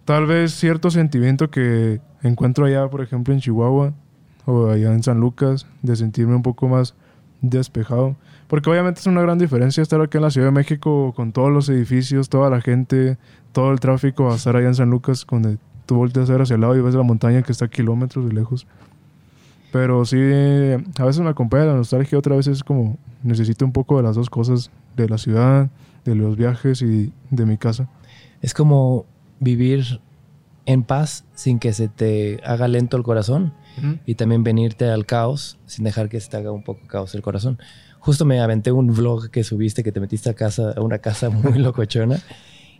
tal vez cierto sentimiento que encuentro allá, por ejemplo, en Chihuahua o allá en San Lucas, de sentirme un poco más despejado. Porque obviamente es una gran diferencia estar aquí en la Ciudad de México con todos los edificios, toda la gente, todo el tráfico, a estar allá en San Lucas, donde tú volteas a ver hacia el lado y ves la montaña que está a kilómetros de lejos. Pero sí, a veces me acompaña la nostalgia, otra vez es como necesito un poco de las dos cosas, de la ciudad, de los viajes y de mi casa. Es como vivir en paz sin que se te haga lento el corazón y también venirte al caos sin dejar que se te haga un poco caos el corazón. Justo me aventé un vlog que subiste que te metiste a casa a una casa muy locochona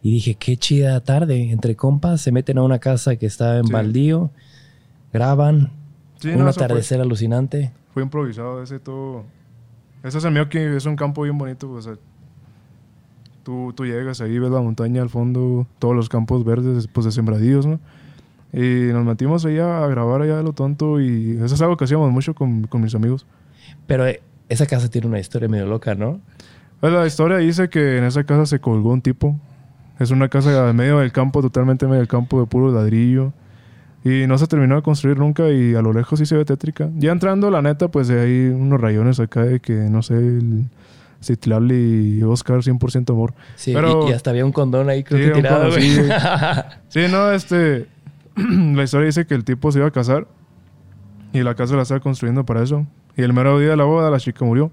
y dije, qué chida tarde, entre compas se meten a una casa que está en Sí. baldío, graban, Sí, un no, eso fue- atardecer alucinante. Fue improvisado ese todo. Ese es el mío que es un campo bien bonito. O sea, tú, tú llegas ahí, ves la montaña al fondo, todos los campos verdes, pues de sembradíos, ¿no? Y nos metimos ahí a grabar allá de lo tonto y eso es algo que hacíamos mucho con, con mis amigos. Pero eh, esa casa tiene una historia medio loca, ¿no? Pues la historia dice que en esa casa se colgó un tipo Es una casa en medio del campo, totalmente en medio del campo, de puro ladrillo. Y no se terminó de construir nunca y a lo lejos sí se ve tétrica. Ya entrando, la neta, pues hay unos rayones acá de que, no sé, el Citlali y Oscar 100% amor. Sí, Pero- y, y hasta había un condón ahí creo Sí, que tirado, condón. Sí, no, este... la historia dice que el tipo se iba a casar y la casa la estaba construyendo para eso. Y el mero día de la boda la chica murió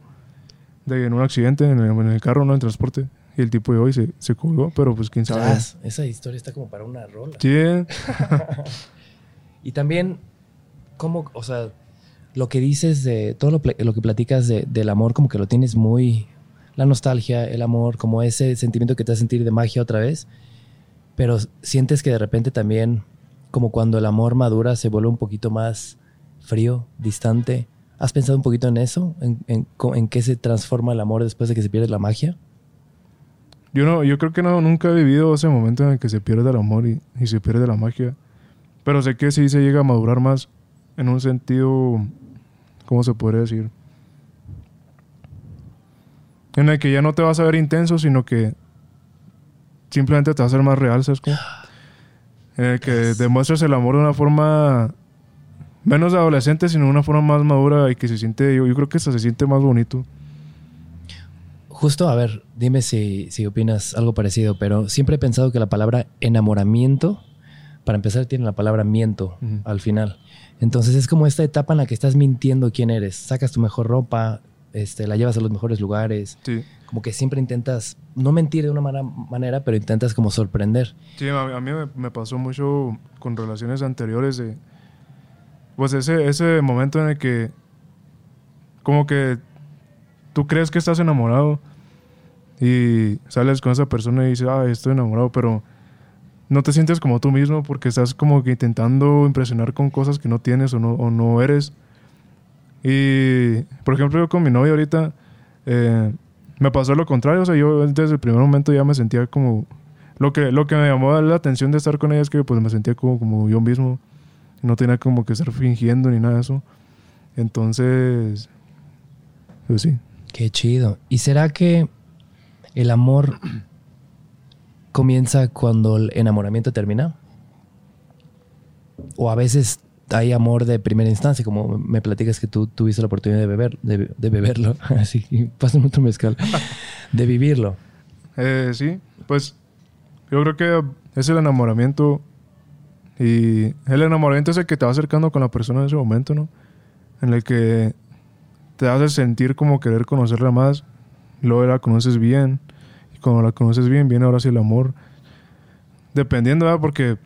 de, en un accidente en el, en el carro, no en transporte. Y el tipo llegó y se, se colgó, pero pues quién sabe. Tras, Esa historia está como para una rola. Sí. Y también, ¿cómo, o sea, lo que dices de todo lo, lo que platicas de- del amor, como que lo tienes muy. La nostalgia, el amor, como ese sentimiento que te hace sentir de magia otra vez. Pero sientes que de repente también, como cuando el amor madura, se vuelve un poquito más frío, distante. ¿Has pensado un poquito en eso? ¿En, en, co- en qué se transforma el amor después de que se pierde la magia? yo, no, yo creo que no, nunca he vivido ese momento en el que se pierde el amor y, y se pierde la magia. Pero sé que sí se llega a madurar más en un sentido, ¿cómo se podría decir? En el que ya no te vas a ver intenso, sino que simplemente te va a ser más real, ¿sabes cómo? En el que demuestras el amor de una forma menos adolescente, sino de una forma más madura y que se siente, yo, yo creo que hasta se siente más bonito. Justo, a ver, dime si, si opinas algo parecido, pero siempre he pensado que la palabra enamoramiento, para empezar, tiene la palabra miento al final. Entonces es como esta etapa en la que estás mintiendo quién eres. Sacas tu mejor ropa, este, la llevas a los mejores lugares. Sí. Como que siempre intentas, no mentir de una mala manera, pero intentas como sorprender. Sí, a, a mí me, me pasó mucho con relaciones anteriores de... Pues ese, ese momento en el que... Como que tú crees que estás enamorado y sales con esa persona y dices, ah, estoy enamorado, pero no te sientes como tú mismo porque estás como que intentando impresionar con cosas que no tienes o no, o no eres. Y, por ejemplo, yo con mi novia ahorita eh, me pasó lo contrario. O sea, yo desde el primer momento ya me sentía como... Lo que, lo que me llamó la atención de estar con ella es que pues me sentía como, como yo mismo. No tenía como que estar fingiendo ni nada de eso. Entonces, pues sí. Qué chido. ¿Y será que el amor comienza cuando el enamoramiento termina? O a veces hay amor de primera instancia, como me platicas que tú tuviste la oportunidad de beber, de, de beberlo, así, pásame otro mezcal, de vivirlo. Eh, sí, pues yo creo que es el enamoramiento y el enamoramiento es el que te va acercando con la persona en ese momento, ¿no? En el que te hace sentir como querer conocerla más, luego la conoces bien y cuando la conoces bien viene ahora sí el amor. Dependiendo, ¿verdad? Porque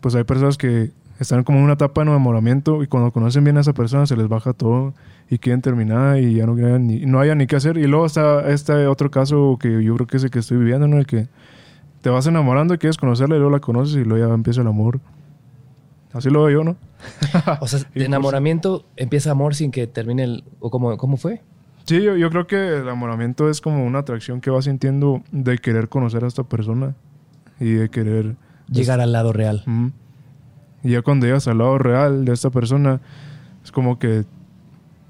pues hay personas que están como en una etapa de enamoramiento y cuando conocen bien a esa persona se les baja todo y quieren terminar y ya no, no haya ni qué hacer. Y luego está este otro caso que yo creo que es el que estoy viviendo, ¿no? El que te vas enamorando y quieres conocerla y luego la conoces y luego ya empieza el amor. Así lo veo yo, ¿no? O sea, de enamoramiento empieza amor sin que termine el... ¿O cómo, cómo fue? Sí, yo, yo creo que el enamoramiento es como una atracción que vas sintiendo de querer conocer a esta persona y de querer... Llegar al lado real. Y ya cuando llegas al lado real de esta persona, es como que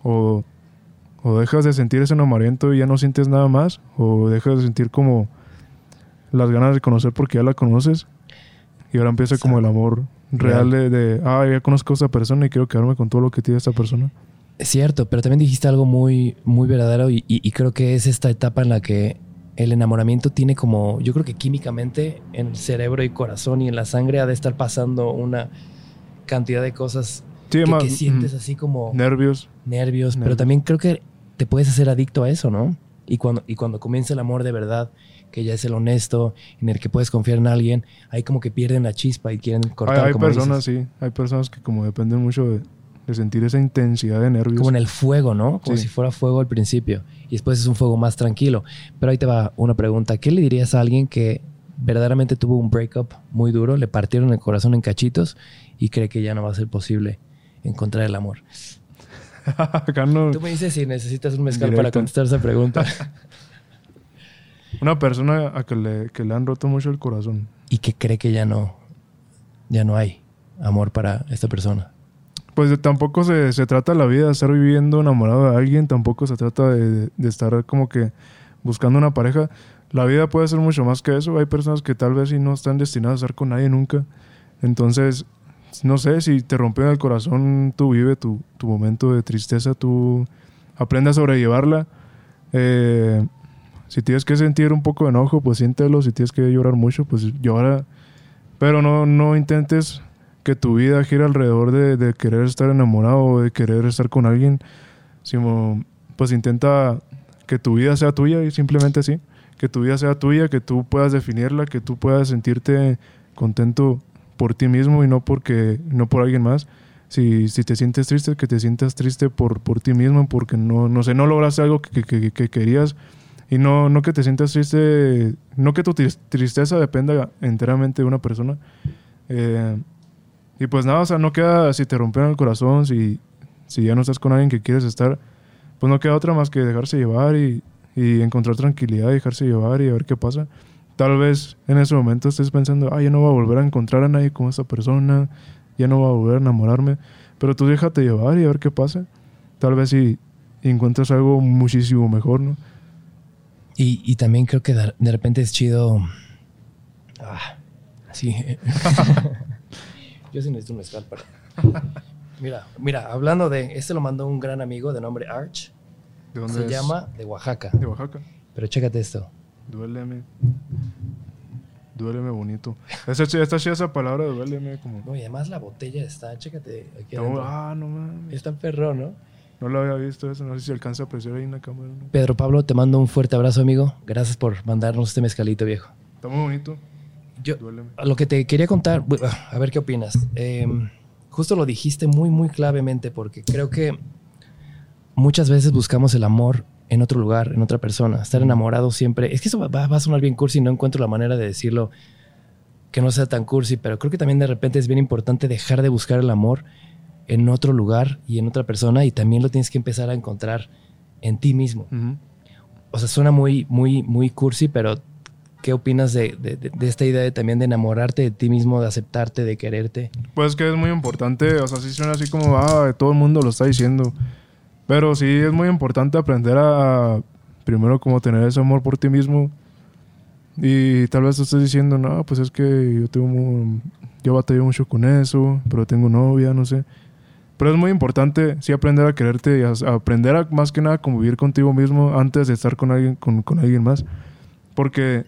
o, o dejas de sentir ese enamoramiento y ya no sientes nada más, o dejas de sentir como las ganas de conocer porque ya la conoces. Y ahora empieza como el amor real de, de, ah, ya conozco a esta persona y quiero quedarme con todo lo que tiene esta persona. Es cierto, pero también dijiste algo muy, muy verdadero y, y- y creo que es esta etapa en la que el enamoramiento tiene como, yo creo que químicamente en el cerebro y corazón y en la sangre ha de estar pasando una cantidad de cosas Sí, que, más- que sientes así como nervios. nervios, pero Nervios. también creo que te puedes hacer adicto a eso, ¿no? Y cuando, y cuando comienza el amor de verdad, que ya es el honesto, en el que puedes confiar en alguien, ahí como que pierden la chispa y quieren Hay, cortar. hay como personas, dices. sí, hay personas que como dependen mucho de, de sentir esa intensidad de nervios. Como en el fuego, ¿no? Como Sí. si fuera fuego al principio. Y después es un fuego más tranquilo. Pero ahí te va una pregunta. ¿Qué le dirías a alguien que verdaderamente tuvo un breakup muy duro, le partieron el corazón en cachitos y cree que ya no va a ser posible encontrar el amor? Acá no- Tú me dices si necesitas un mezcal para contestar esa pregunta. una persona a que le, que le han roto mucho el corazón. y que cree que ya no, ya no hay amor para esta persona. Pues tampoco se, se trata la vida de estar viviendo enamorado de alguien, tampoco se trata de, de estar como que buscando una pareja. la vida puede ser mucho más que eso. Hay personas que tal vez sí no están destinadas a estar con nadie nunca. Entonces, no sé, si te rompió el corazón, tú vive tu, tu momento de tristeza, tú aprende a sobrellevarla. Eh, si tienes que sentir un poco de enojo, pues siéntelo. Si tienes que llorar mucho, pues llora. Pero no, no intentes que tu vida gire alrededor de, querer estar enamorado o de querer estar con alguien. Sino, pues intenta que tu vida sea tuya y simplemente así. Que tu vida sea tuya, que tú puedas definirla, que tú puedas sentirte contento por ti mismo y no porque no por alguien más. Si, si te sientes triste, que te sientas triste por, por ti mismo, porque no, no sé, no lograste algo que, que, que querías y no, no que te sientas triste, no que tu tristeza dependa enteramente de una persona. Eh, y pues nada, o sea, no queda, si te rompieron el corazón, si, si ya no estás con alguien que quieres estar, pues no queda otra más que dejarse llevar y, y encontrar tranquilidad, dejarse llevar y a ver qué pasa. Tal vez en ese momento estés pensando, ah, ya no voy a volver a encontrar a nadie con esa persona, ya no voy a volver a enamorarme, pero tú déjate llevar y a ver qué pasa. Tal vez si encuentras algo muchísimo mejor, ¿no? Y, y también creo que de, de repente es chido. Ah, así. Yo sí necesito un mezcal para. Mira, mira, hablando de. Este lo mandó un gran amigo de nombre Arch. ¿De dónde Se es? llama de Oaxaca. De Oaxaca. Pero chécate esto. Duéleme. Duéleme bonito. Esa, esta chida esa palabra, duéleme, como... No, y además la botella está, chécate aquí No, ah, no mames. Está perro, ¿no? No lo había visto eso. No sé si alcanza a apreciar ahí en la cámara. ¿no? Pedro Pablo, te mando un fuerte abrazo, amigo. Gracias por mandarnos este mezcalito, viejo. Está muy bonito. Yo, Duéleme. lo que te quería contar, bu- a ver qué opinas. Eh, justo lo dijiste muy, muy clavemente, porque creo que muchas veces buscamos el amor en otro lugar, en otra persona. Estar enamorado siempre. Es que eso va, va a sonar bien cursi, no encuentro la manera de decirlo que no sea tan cursi, pero creo que también de repente es bien importante dejar de buscar el amor en otro lugar y en otra persona, y también lo tienes que empezar a encontrar en ti mismo o sea, suena muy, muy, muy cursi, pero ¿qué opinas de, de- esta idea de también de enamorarte de ti mismo, de aceptarte, de quererte? Pues que es muy importante, o sea, sí suena así como, ah, todo el mundo lo está diciendo. Pero sí es muy importante aprender a, primero, como tener ese amor por ti mismo. Y tal vez tú estés diciendo, no, pues es que yo tengo, yo batallé mucho con eso, pero tengo novia, no sé. Pero es muy importante, sí, aprender a quererte y a, a aprender a, más que nada, convivir contigo mismo antes de estar con alguien, con, con alguien más. Porque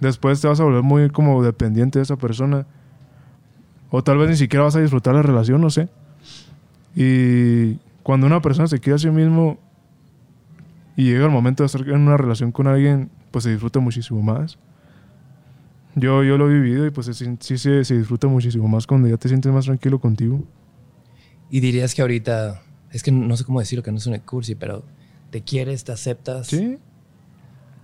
después te vas a volver muy como dependiente de esa persona. O tal vez ni siquiera vas a disfrutar la relación, no sé. Y cuando una persona se quiere a sí mismo y llega el momento de estar en una relación con alguien, pues se disfruta muchísimo más. Yo, yo lo he vivido y pues sí, sí se, se disfruta muchísimo más cuando ya te sientes más tranquilo contigo. Y dirías que ahorita, es que no sé cómo decirlo, que no es un cursi, pero te quieres, te aceptas. Sí,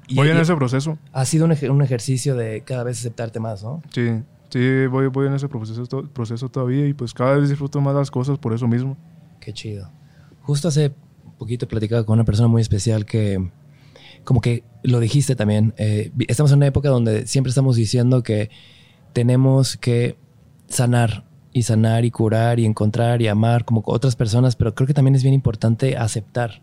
Y, voy en ese proceso. ha sido un, un ejercicio de cada vez aceptarte más, ¿no? Sí, sí, voy, voy en ese proceso, to- proceso todavía y pues cada vez disfruto más las cosas por eso mismo. Qué chido. Justo hace poquito platicaba con una persona muy especial que, como que lo dijiste también, eh, estamos en una época donde siempre estamos diciendo que tenemos que sanar y sanar y curar y encontrar y amar como otras personas, pero creo que también es bien importante aceptar.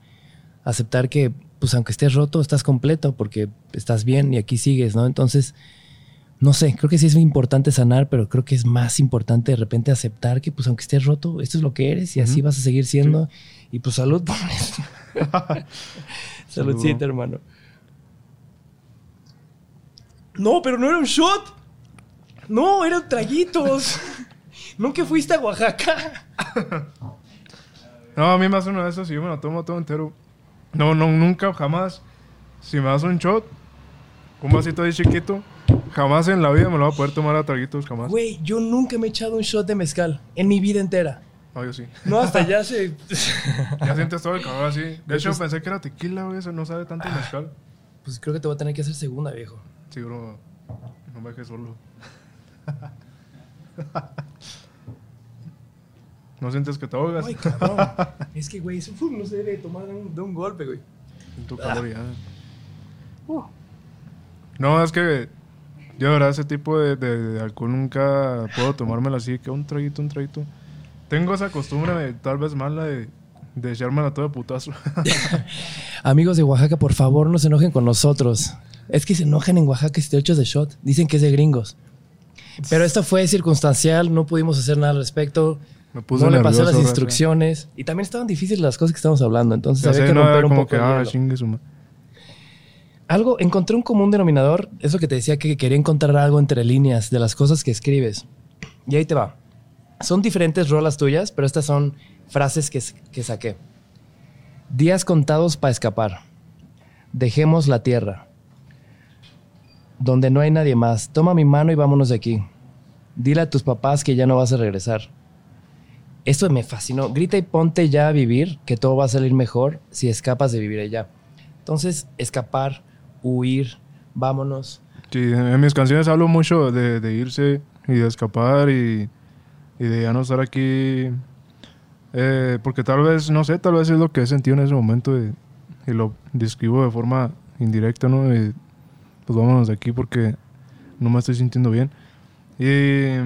Aceptar que, pues aunque estés roto, estás completo porque estás bien y aquí sigues, ¿no? Entonces, no sé, creo que sí es importante sanar, pero creo que es más importante de repente aceptar que, pues aunque estés roto, esto es lo que eres y así vas a seguir siendo. Y pues salud. Saludcita, hermano. No, pero no era un shot. No, eran traguitos. Nunca fuiste a Oaxaca. No, a mí me hace uno de esos y yo me lo tomo todo entero. No, no, nunca, jamás. Si me das un shot, un vasito ahí chiquito, jamás en la vida me lo voy a poder tomar a traguitos, jamás. Güey, yo nunca me he echado un shot de mezcal en mi vida entera. No, yo sí. No, hasta ya se. Ya sientes todo el calor así. De hecho, Pues- pensé que era tequila, güey. Eso no sabe tanto a mezcal. Pues creo que te voy a tener que hacer segunda, viejo. Seguro no me dejes solo. ¿No sientes que te ahogas? Ay, cabrón. es que, güey, eso no se debe tomar de un, de un golpe, güey. En tu calor ya. No, es que yo de verdad ese tipo de, de- de alcohol nunca puedo tomármelo así, que un traguito, un traguito. Tengo esa costumbre de, tal vez mala de, de echármela todo de putazo. Amigos de Oaxaca, por favor, no se enojen con nosotros. Es que se enojan en Oaxaca si te echas de shot. Dicen que es de gringos. Pero esto fue circunstancial, no pudimos hacer nada al respecto. Me no le pasé las raza. instrucciones. Y también estaban difíciles las cosas que estamos hablando. Entonces Ya había sé, que no, romper era un poco que, ah, Algo, encontré un común denominador. Eso que te decía que quería encontrar algo entre líneas de las cosas que escribes. Y ahí te va. Son diferentes rolas tuyas, pero estas son frases que, que saqué. Días contados para escapar. Dejemos la tierra. Donde no hay nadie más. Toma mi mano y vámonos de aquí. Dile a tus papás que ya no vas a regresar. Esto me fascinó. Grita y ponte ya a vivir, que todo va a salir mejor si escapas de vivir allá. Entonces, escapar, huir, vámonos. Sí, en mis canciones hablo mucho de, de irse y de escapar y, y de ya no estar aquí. Eh, porque tal vez, no sé, tal vez es lo que he sentido en ese momento y, y lo describo de forma indirecta, ¿no? Y, pues vámonos de aquí porque no me estoy sintiendo bien. Y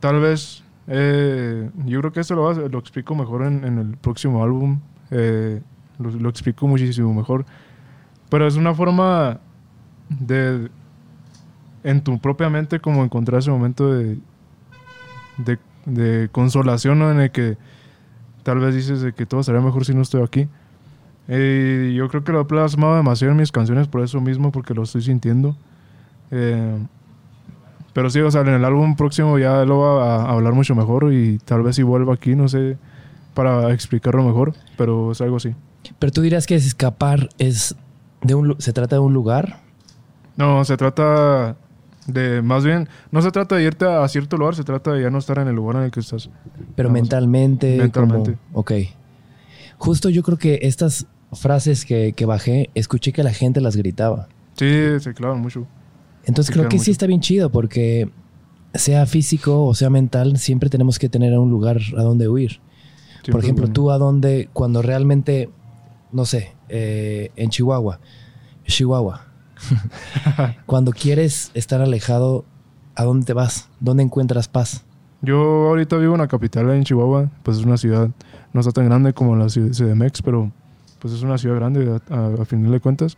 tal vez, eh, yo creo que esto lo, lo explico mejor en, en el próximo álbum. eh, lo, lo explico muchísimo mejor. Pero es una forma de en tu propia mente como encontrar ese momento de, de, de consolación ¿no? en el que tal vez dices de que todo estaría mejor si no estoy aquí. Eh, yo creo que lo he plasmado demasiado en mis canciones por eso mismo, porque lo estoy sintiendo. Eh, pero sí, o sea, en el álbum próximo ya lo va a hablar mucho mejor y tal vez si vuelva aquí, no sé, para explicarlo mejor, pero es algo así. Pero tú dirías que escapar es de un se trata de un lugar. No, se trata de, más bien, no se trata de irte a, a cierto lugar, se trata de ya no estar en el lugar en el que estás. Pero Vamos. mentalmente. Mentalmente. como- ok. Justo yo creo que estas frases que, que bajé, escuché que la gente las gritaba. Sí, se clavan mucho. Entonces creo que mucho. sí está bien chido porque sea físico o sea mental, siempre tenemos que tener un lugar a donde huir. Por ejemplo, bueno. tú a dónde, cuando realmente, no sé, eh, en Chihuahua, Chihuahua, cuando quieres estar alejado, ¿a dónde te vas? ¿Dónde encuentras paz? Yo ahorita vivo en la capital, en Chihuahua, pues es una ciudad, no está tan grande como la ciudad CDMX, pero pues es una ciudad grande a, a, a final de cuentas.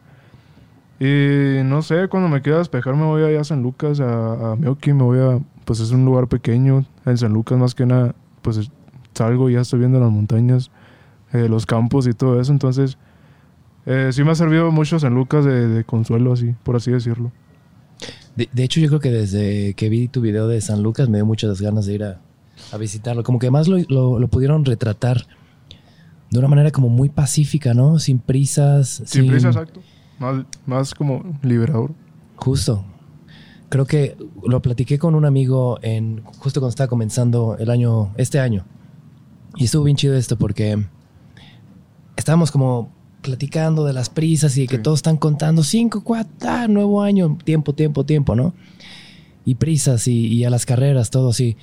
Y no sé, cuando me queda despejar me voy allá a San Lucas, a, a me voy a, pues es un lugar pequeño, en San Lucas más que nada, pues es- salgo y ya estoy viendo las montañas, eh, los campos y todo eso, entonces eh, sí me ha servido mucho San Lucas de, de consuelo, así, por así decirlo. De, de hecho, yo creo que desde que vi tu video de San Lucas me dio muchas ganas de ir a, a visitarlo. Como que más lo, lo- lo pudieron retratar de una manera como muy pacífica, ¿no? Sin prisas. Sin prisa, exacto. Más, más como liberador. Justo. Creo que lo platiqué con un amigo en justo cuando estaba comenzando el año, este año. Y estuvo bien chido esto porque estábamos como platicando de las prisas y de que Sí. todos están contando cinco, cuatro, ah, nuevo año, tiempo, tiempo, tiempo, ¿no? Y prisas y, y a las carreras, todo así.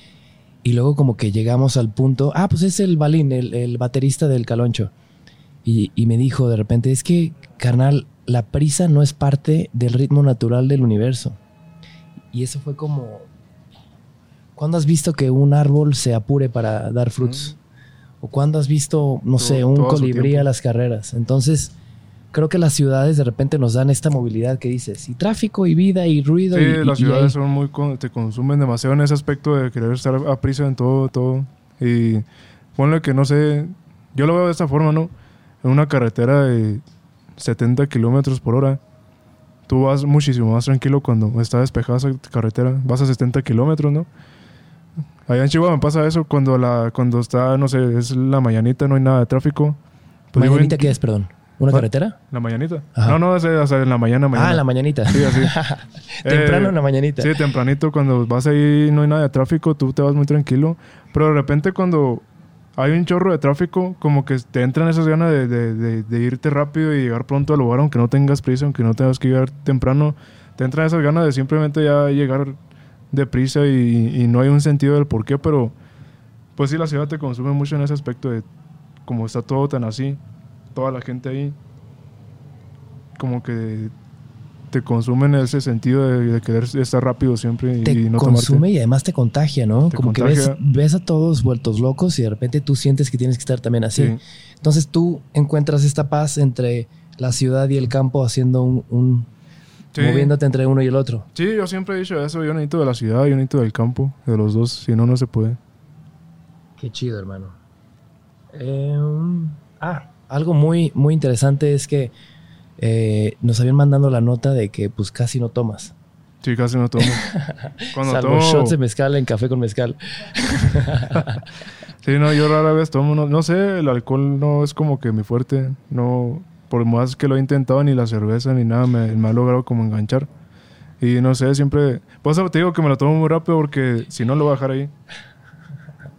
Y luego como que llegamos al punto, ah, pues es el Balín, el, el baterista del Caloncho. Y, y me dijo de repente, es que, carnal, la prisa no es parte del ritmo natural del universo. Y eso fue como, ¿cuándo has visto que un árbol se apure para dar frutos? ¿O cuándo has visto, no Todo- sé, un colibrí a las carreras? Entonces, creo que las ciudades de repente nos dan esta movilidad que dices, y tráfico y vida y ruido. Sí, y, y- las y ciudades ahí- son muy te consumen demasiado en ese aspecto de querer estar a prisa en todo, todo. Y ponle que no sé, yo lo veo de esta forma, ¿no? En una carretera de 70 kilómetros por hora, tú vas muchísimo más tranquilo cuando está despejada esa carretera. Vas a 70 kilómetros, ¿no? Allá en Chihuahua me pasa eso cuando la cuando está, no sé, es la mañanita, no hay nada de tráfico. Pues ¿Mañanita qué es, perdón? ¿Una Ah, carretera? La mañanita. Ajá. No, no, es, o sea, en la mañana, mañana. Ah, la mañanita. Sí, así. Temprano Eh, en la mañanita. Sí, tempranito, cuando vas ahí no hay nada de tráfico, tú te vas muy tranquilo. Pero de repente cuando hay un chorro de tráfico, como que te entran esas ganas de, de- irte rápido y llegar pronto al lugar, aunque no tengas prisa, aunque no tengas que llegar temprano. Te entran esas ganas de simplemente ya llegar deprisa y, y no hay un sentido del por qué, pero pues sí, la ciudad te consume mucho en ese aspecto de como está todo tan así, toda la gente ahí, como que te consume en ese sentido de, de querer estar rápido siempre y, te y no consume tomarte. y además te contagia, ¿no? Te Como que ves, ves a todos vueltos locos y de repente tú sientes que tienes que estar también así. Sí. Entonces tú encuentras esta paz entre la ciudad y el campo haciendo un, un- Sí. moviéndote entre uno y el otro. Sí, yo siempre he dicho eso. Yo necesito de la ciudad, yo necesito del campo, de los dos. Si no, no se puede. Qué chido, hermano. Eh, ah, algo muy, muy interesante es que eh, nos habían mandado la nota de que pues casi no tomas. Sí, casi no tomo. Cuando Salvo tomo... shots de mezcal en café con mezcal. Sí, no, yo rara vez tomo. No, no sé, el alcohol no es como que mi fuerte. No, por más que lo he intentado, ni la cerveza ni nada me, me ha logrado como enganchar. Y no sé, siempre... Por eso te digo que me lo tomo muy rápido porque si no lo voy a dejar ahí.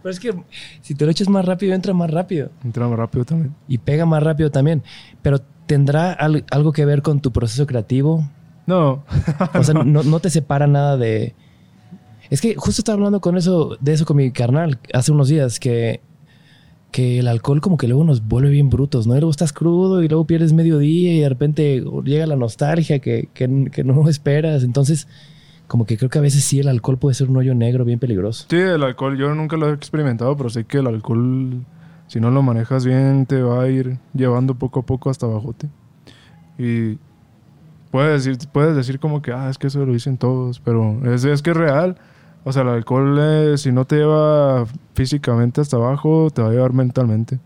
Pero es que si te lo echas más rápido, entra más rápido. Entra más rápido también. Y pega más rápido también. Pero ¿tendrá al- algo que ver con tu proceso creativo? No, O sea, no, no te separa nada de... Es que justo estaba hablando con eso, de eso con mi carnal hace unos días, que, que el alcohol como que luego nos vuelve bien brutos, ¿no? Y luego estás crudo y luego pierdes medio día y de repente llega la nostalgia que, que, que no esperas. Entonces, como que creo que a veces sí el alcohol puede ser un hoyo negro bien peligroso. sí, el alcohol yo nunca lo he experimentado, pero sé que el alcohol, si no lo manejas bien, te va a ir llevando poco a poco hasta abajote. Y puedes decir, puedes decir como que, ah, es que eso lo dicen todos, pero es, es que es real. O sea, el alcohol, eh, si no te lleva físicamente hasta abajo, te va a llevar mentalmente.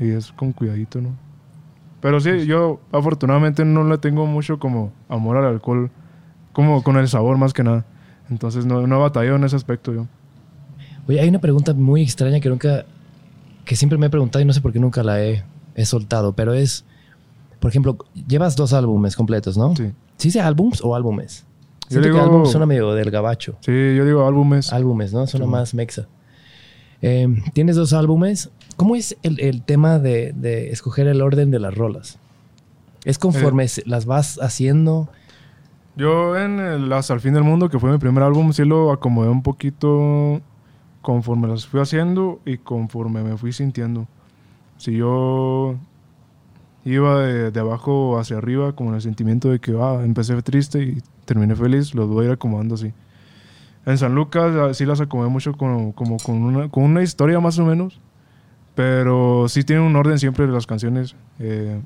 Y es con cuidadito, ¿no? Pero sí, yo afortunadamente no le tengo mucho como amor al alcohol, como con el sabor más que nada. Entonces no, no he batallado en ese aspecto yo. Oye, hay una pregunta muy extraña que nunca, que siempre me he preguntado y no sé por qué nunca la he, he soltado, pero es, por ejemplo, llevas dos álbumes completos, ¿no? Sí. ¿Sí dice álbums o álbumes? Yo Siento que digo- álbum suena medio del gabacho. Sí, yo digo álbumes. Álbumes, ¿no? Suena Sí. más mexa. Eh, Tienes dos álbumes. ¿Cómo es el, el tema de, de escoger el orden de las rolas? ¿Es conforme Eh. las vas haciendo? Yo en el Hasta el fin del mundo, que fue mi primer álbum, sí lo acomodé un poquito conforme las fui haciendo y conforme me fui sintiendo. Si yo iba de, de abajo hacia arriba, como en el sentimiento de que ah, empecé triste y terminé feliz, los voy a ir acomodando así. En San Lucas ah, sí las acomodé mucho como, como con, una, con una historia más o menos, pero sí tienen un orden siempre las canciones. eh,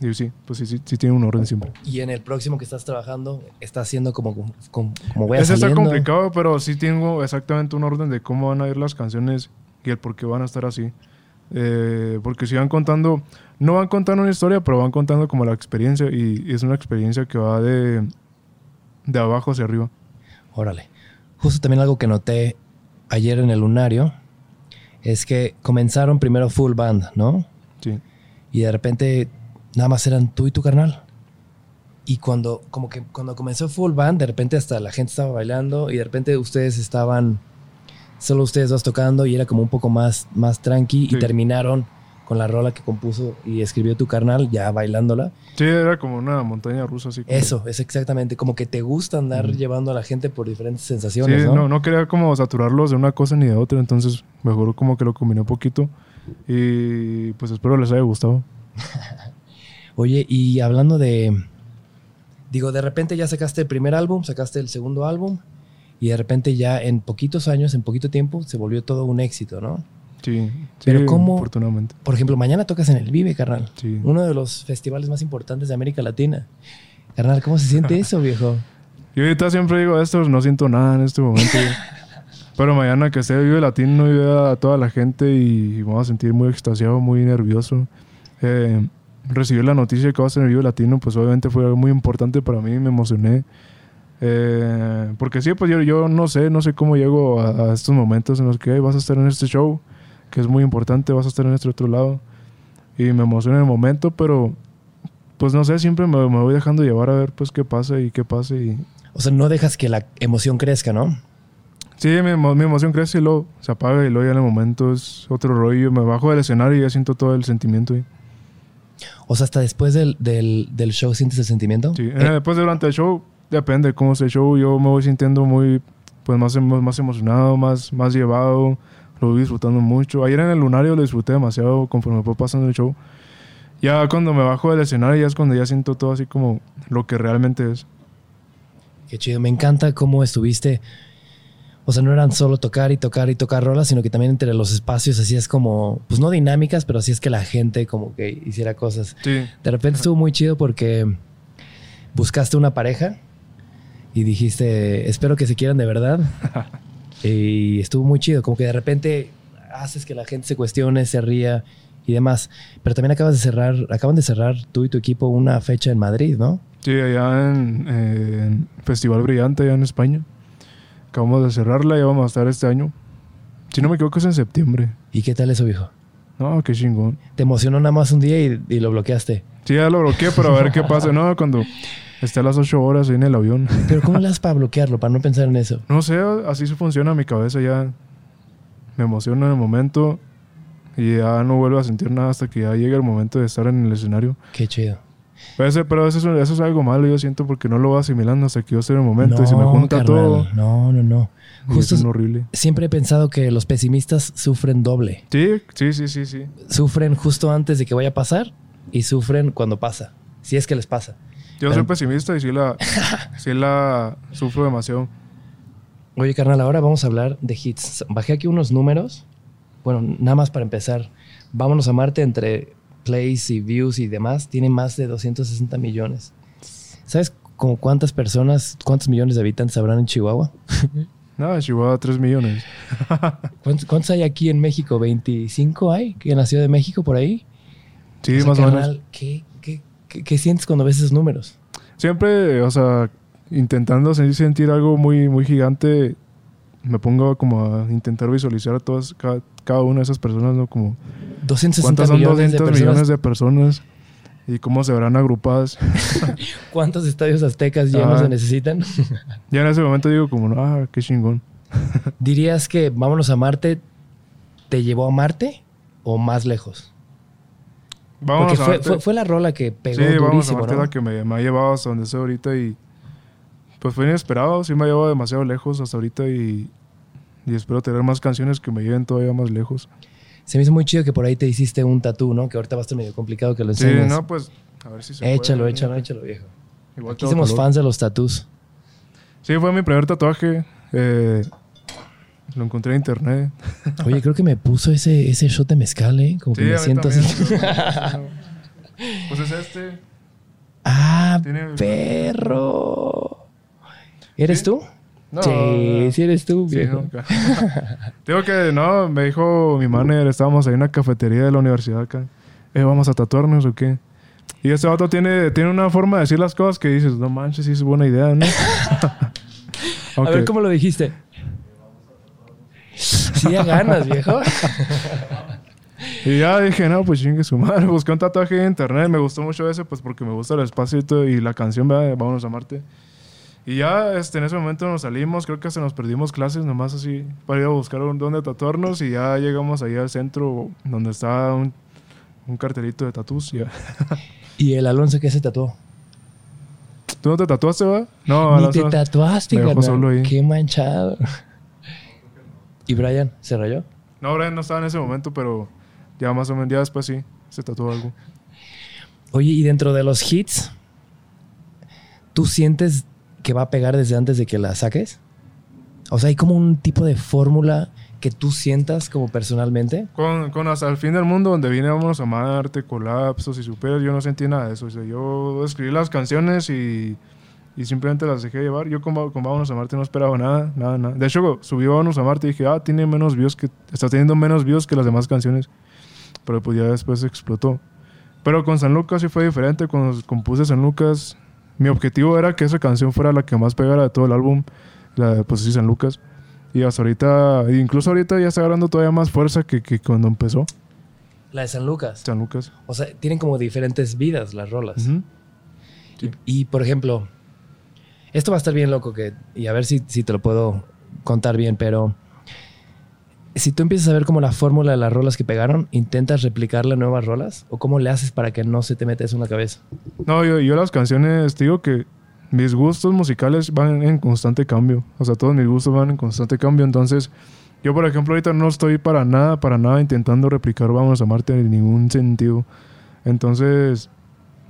y sí, pues sí, sí, sí tienen un orden siempre. Y en el próximo que estás trabajando, estás haciendo como, como, como voy a Ese está complicado, pero sí tengo exactamente un orden de cómo van a ir las canciones y el por qué van a estar así. Eh, porque si van contando, no van contando una historia, pero van contando como la experiencia y es una experiencia que va de, de abajo hacia arriba. Órale. Justo también algo que noté ayer en el lunario es que comenzaron primero full band, ¿no? Sí. Y de repente nada más eran tú y tu carnal. Y cuando, como que cuando comenzó full band, de repente hasta la gente estaba bailando y de repente ustedes estaban, solo ustedes dos tocando y era como un poco más, más tranqui Sí. y terminaron con la rola que compuso y escribió tu carnal ya bailándola. Sí, era como una montaña rusa así. como- Eso, es exactamente, como que te gusta andar Ujú. llevando a la gente por diferentes Sí, sensaciones, no, ¿no? no quería como saturarlos de una cosa ni de otra, entonces mejor como que lo combiné un poquito y pues espero les haya gustado. Oye, y hablando de. Digo, de repente ya sacaste el primer álbum, sacaste el segundo álbum, y de repente ya en poquitos años, en poquito tiempo, se volvió todo un éxito, ¿no? Sí, Pero sí, ¿cómo- afortunadamente. Por ejemplo, mañana tocas en el Vive, carnal. Sí. Uno de los festivales más importantes de América Latina. Carnal, ¿cómo se siente eso, viejo? Yo ahorita siempre digo esto, no siento nada en este momento. Pero mañana que esté Vive Latino y vea a toda la gente y me voy a sentir muy extasiado, muy nervioso. Eh, recibir la noticia de que va a ser el Vive Latino, pues obviamente fue algo muy importante para mí, me emocioné. Eh, porque sí, pues yo, yo no sé, no sé cómo llego a, a estos momentos en los que "Ay, vas a estar en este show, que es muy importante, vas a estar en este otro lado. Y me emociona en el momento, pero pues no sé, siempre me, me voy dejando llevar a ver pues qué pasa y qué pasa y, O sea, no dejas que la emoción crezca, ¿no? Sí, mi, mi emoción crece y luego se apaga y luego ya en el momento es otro rollo. Me bajo del escenario y ya siento todo el sentimiento ahí. O sea, hasta después del, del, del show sientes el sentimiento. Sí. Eh, Después durante el show, depende de cómo sea el show, yo me voy sintiendo muy, pues más, más emocionado, más, más llevado, lo voy disfrutando mucho. Ayer en el lunario lo disfruté demasiado conforme fue pasando el show. Ya cuando me bajo del escenario ya es cuando ya siento todo así como lo que realmente es. Qué chido. Me encanta cómo estuviste. O sea, no eran solo tocar y tocar y tocar rolas, sino que también entre los espacios hacías como, pues no dinámicas, pero así es que la gente como que hiciera cosas. Sí. De repente estuvo muy chido porque buscaste una pareja y dijiste, espero que se quieran de verdad. y estuvo muy chido, como que de repente haces que la gente se cuestione, se ría y demás. Pero también acabas de cerrar, acaban de cerrar tú y tu equipo una fecha en Madrid, ¿no? Sí, allá en, en Festival Brillante, allá en España. Acabamos de cerrarla y vamos a estar este año. Si no me equivoco es en septiembre. ¿Y qué tal eso, viejo? No, qué chingón. Te emocionó nada más un día y, y lo bloqueaste. Sí, ya lo bloqueé, pero a ver qué pasa. No, cuando esté a las 8 horas ahí en el avión. Pero ¿cómo le das para bloquearlo, para no pensar en eso? No sé, así se funciona mi cabeza ya. Me emociono en el momento y ya no vuelvo a sentir nada hasta que ya llegue el momento de estar en el escenario. Qué chido. Pero, eso, es- eso es algo malo, yo siento, porque no lo voy asimilando hasta que yo esté en el momento y se me No, junta carnal, todo. No, no, no. Justo es horrible. siempre he pensado que los pesimistas sufren doble. Sí, sí, sí, sí, sí. Sufren justo antes de que vaya a pasar y sufren cuando pasa. Si es que les pasa. Yo Pero- soy pesimista y sí la, sí la sufro demasiado. Oye, carnal, ahora vamos a hablar de hits. Bajé aquí unos números. Bueno, nada más para empezar. Vámonos a Marte entre plays y views y demás. Tiene más de 260 millones. ¿Sabes como cuántas personas, cuántos millones de habitantes habrán en Chihuahua? Nada, Chihuahua 3 millones. ¿Cuántos, cuántos hay aquí en México? ¿25 hay? ¿Que nació de México por ahí? Sí, O sea, más o menos. ¿qué, qué, qué- qué sientes cuando ves esos números? Siempre, o sea, intentando sentir, sentir algo muy, muy gigante, me pongo como a intentar visualizar a todas, cada, cada una de esas personas, ¿no? Como 260 cuántas son millones 200 de personas. millones de personas y cómo se verán agrupadas. ¿Cuántos estadios aztecas llenos Ah. se necesitan? ya en ese momento digo como, ah, qué chingón. ¿Dirías que Vámonos a Marte te llevó a Marte o más lejos? Porque a fue, Marte. fue, fue la rola que pegó Sí, vamos a durísimo, Marte ¿no? la que me, me ha llevado hasta donde estoy ahorita y pues fue inesperado, sí me ha llevado demasiado lejos hasta ahorita y, y espero tener más canciones que me lleven todavía más lejos. Se me hizo muy chido que por ahí te hiciste un tatú, ¿no? Que ahorita va a estar medio complicado que lo Sí, enseñes. no, pues a ver si se puede. échalo, échalo, échalo, viejo. Igual Aquí somos fans de los tatús. Sí, fue mi primer tatuaje. eh, lo encontré en internet. Oye, creo que me puso ese, ese shot de mezcal, ¿eh? Como que Sí, me a mí siento también, así. Pues es este. ¡Ah, Tiene- perro! ¿Eres ¿Sí? tú? No, sí, sí eres tú, Sí, viejo. nunca. Digo que no, me dijo mi manager, estábamos ahí en una cafetería de la universidad acá. Eh, ¿Vamos a tatuarnos o qué? Y este vato tiene, tiene una forma de decir las cosas que dices, no manches, sí es buena idea, ¿no? A ver, ¿cómo lo dijiste? Sí, a ganas, viejo. Y ya dije, no, pues chingue su madre. Busqué un tatuaje en internet. Me gustó mucho ese, pues porque me gusta el espacio y, todo, y la canción, ¿verdad? Vámonos a Marte. Y ya este, en ese momento nos salimos. Creo que hasta nos perdimos clases, nomás así, para ir a buscar un- dónde tatuarnos. Y ya llegamos ahí al centro donde está un, un cartelito de tatús. Ya. ¿Y el Alonso qué se tatuó? ¿Tú no te tatuaste, va? No, Ni Alonso. te tatuaste, me dejó carnal. solo ahí. Qué manchado. ¿Y Brian? ¿Se rayó? No, Brian no estaba en ese momento, pero ya más o menos, ya después sí, se tatuó algo. Oye, y dentro de los hits, ¿tú sientes que va a pegar desde antes de que la saques? O sea, hay como un tipo de fórmula que tú sientas como personalmente. Con, con Hasta el fin del mundo, donde viene Vámonos a Marte, Colapsos y Super, yo no sentí nada de eso. O sea, yo escribí las canciones y, y simplemente las dejé llevar. Yo con, con Vámonos a Marte no esperaba nada, nada, nada. De hecho, subí Vámonos a Marte y dije, ah, tiene menos views que... Está teniendo menos views que las demás canciones. Pero pues ya después explotó. Pero con San Lucas sí fue diferente. Cuando compuse San Lucas, mi objetivo era que esa canción fuera la que más pegara de todo el álbum. La de, pues sí, San Lucas. Y hasta ahorita, incluso ahorita ya está agarrando todavía más fuerza que, que cuando empezó La de San Lucas. San Lucas. O sea, tienen como diferentes vidas las rolas. Y, y, por ejemplo, esto va a estar bien loco que, y a ver si, si te lo puedo contar bien, pero si tú empiezas a ver como la fórmula de las rolas que pegaron, ¿intentas replicarle nuevas rolas? ¿O cómo le haces para que no se te meta eso en la cabeza? No, yo, yo las canciones, te digo que mis gustos musicales van en constante cambio. O sea, todos mis gustos van en constante cambio. Entonces, yo, por ejemplo, ahorita no estoy para nada, para nada intentando replicar Vamos a Marte en ningún sentido. Entonces,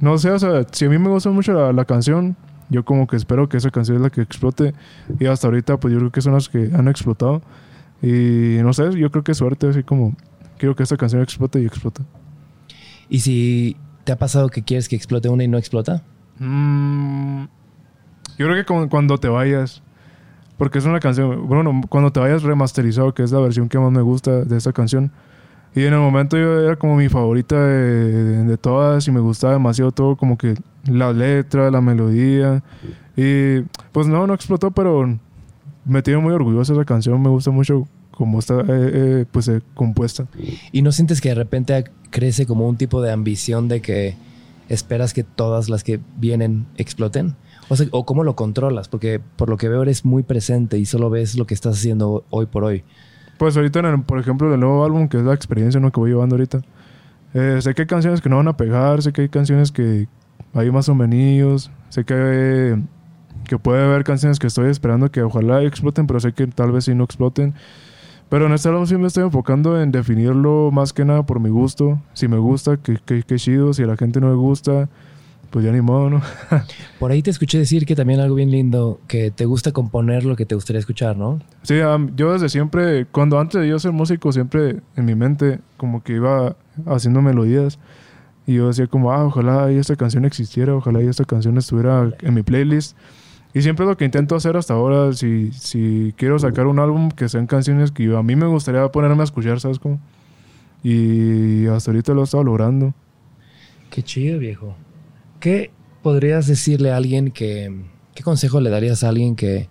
no sé, o sea, si a mí me gusta mucho la, la canción, yo como que espero que esa canción es la que explote. Y hasta ahorita, pues yo creo que son las que han explotado. Y no sé, yo creo que es suerte, así como quiero que esta canción explote y explota. Y si te ha pasado que quieres que explote una y no explota, Mm, yo creo que cu- cuando te vayas, porque es una canción, bueno, cuando te vayas remasterizado, que es la versión que más me gusta de esta canción. Y en el momento yo era como mi favorita de, de todas y me gustaba demasiado todo, como que la letra, la melodía. Y pues no, no explotó, pero me tiene muy orgulloso esa canción, me gusta mucho cómo está eh, eh, pues eh, compuesta. ¿Y no sientes que de repente crece como un tipo de ambición de que esperas que todas las que vienen exploten? O sea, ¿o cómo lo controlas? Porque por lo que veo eres muy presente y solo ves lo que estás haciendo hoy por hoy. Pues ahorita, en el- por ejemplo, el nuevo álbum, que es la experiencia ¿no? que voy llevando ahorita, eh, sé que hay canciones que no van a pegar, sé que hay canciones que hay más o menos, sé que, que puede haber canciones que estoy esperando que ojalá exploten, pero sé que tal vez sí no exploten. Pero en este álbum sí me estoy enfocando en definirlo más que nada por mi gusto. Si me gusta, que, que, que chido. Si a la gente no le gusta, pues ya ni modo, ¿no? Por ahí te escuché decir que también algo bien lindo, que te gusta componer lo que te gustaría escuchar, ¿no? Sí, am, yo desde siempre, cuando antes de yo ser músico, siempre en mi mente como que iba haciendo melodías y yo decía como, ah, ojalá y esta canción existiera, ojalá y esta canción estuviera en mi playlist. Y siempre es lo que intento hacer hasta ahora, si, si quiero sacar un álbum, que sean canciones que yo- a mí me gustaría ponerme a escuchar, ¿sabes cómo? Y hasta ahorita lo he estado logrando. Qué chido, viejo. ¿Qué podrías decirle a alguien que... ¿Qué consejo le darías a alguien que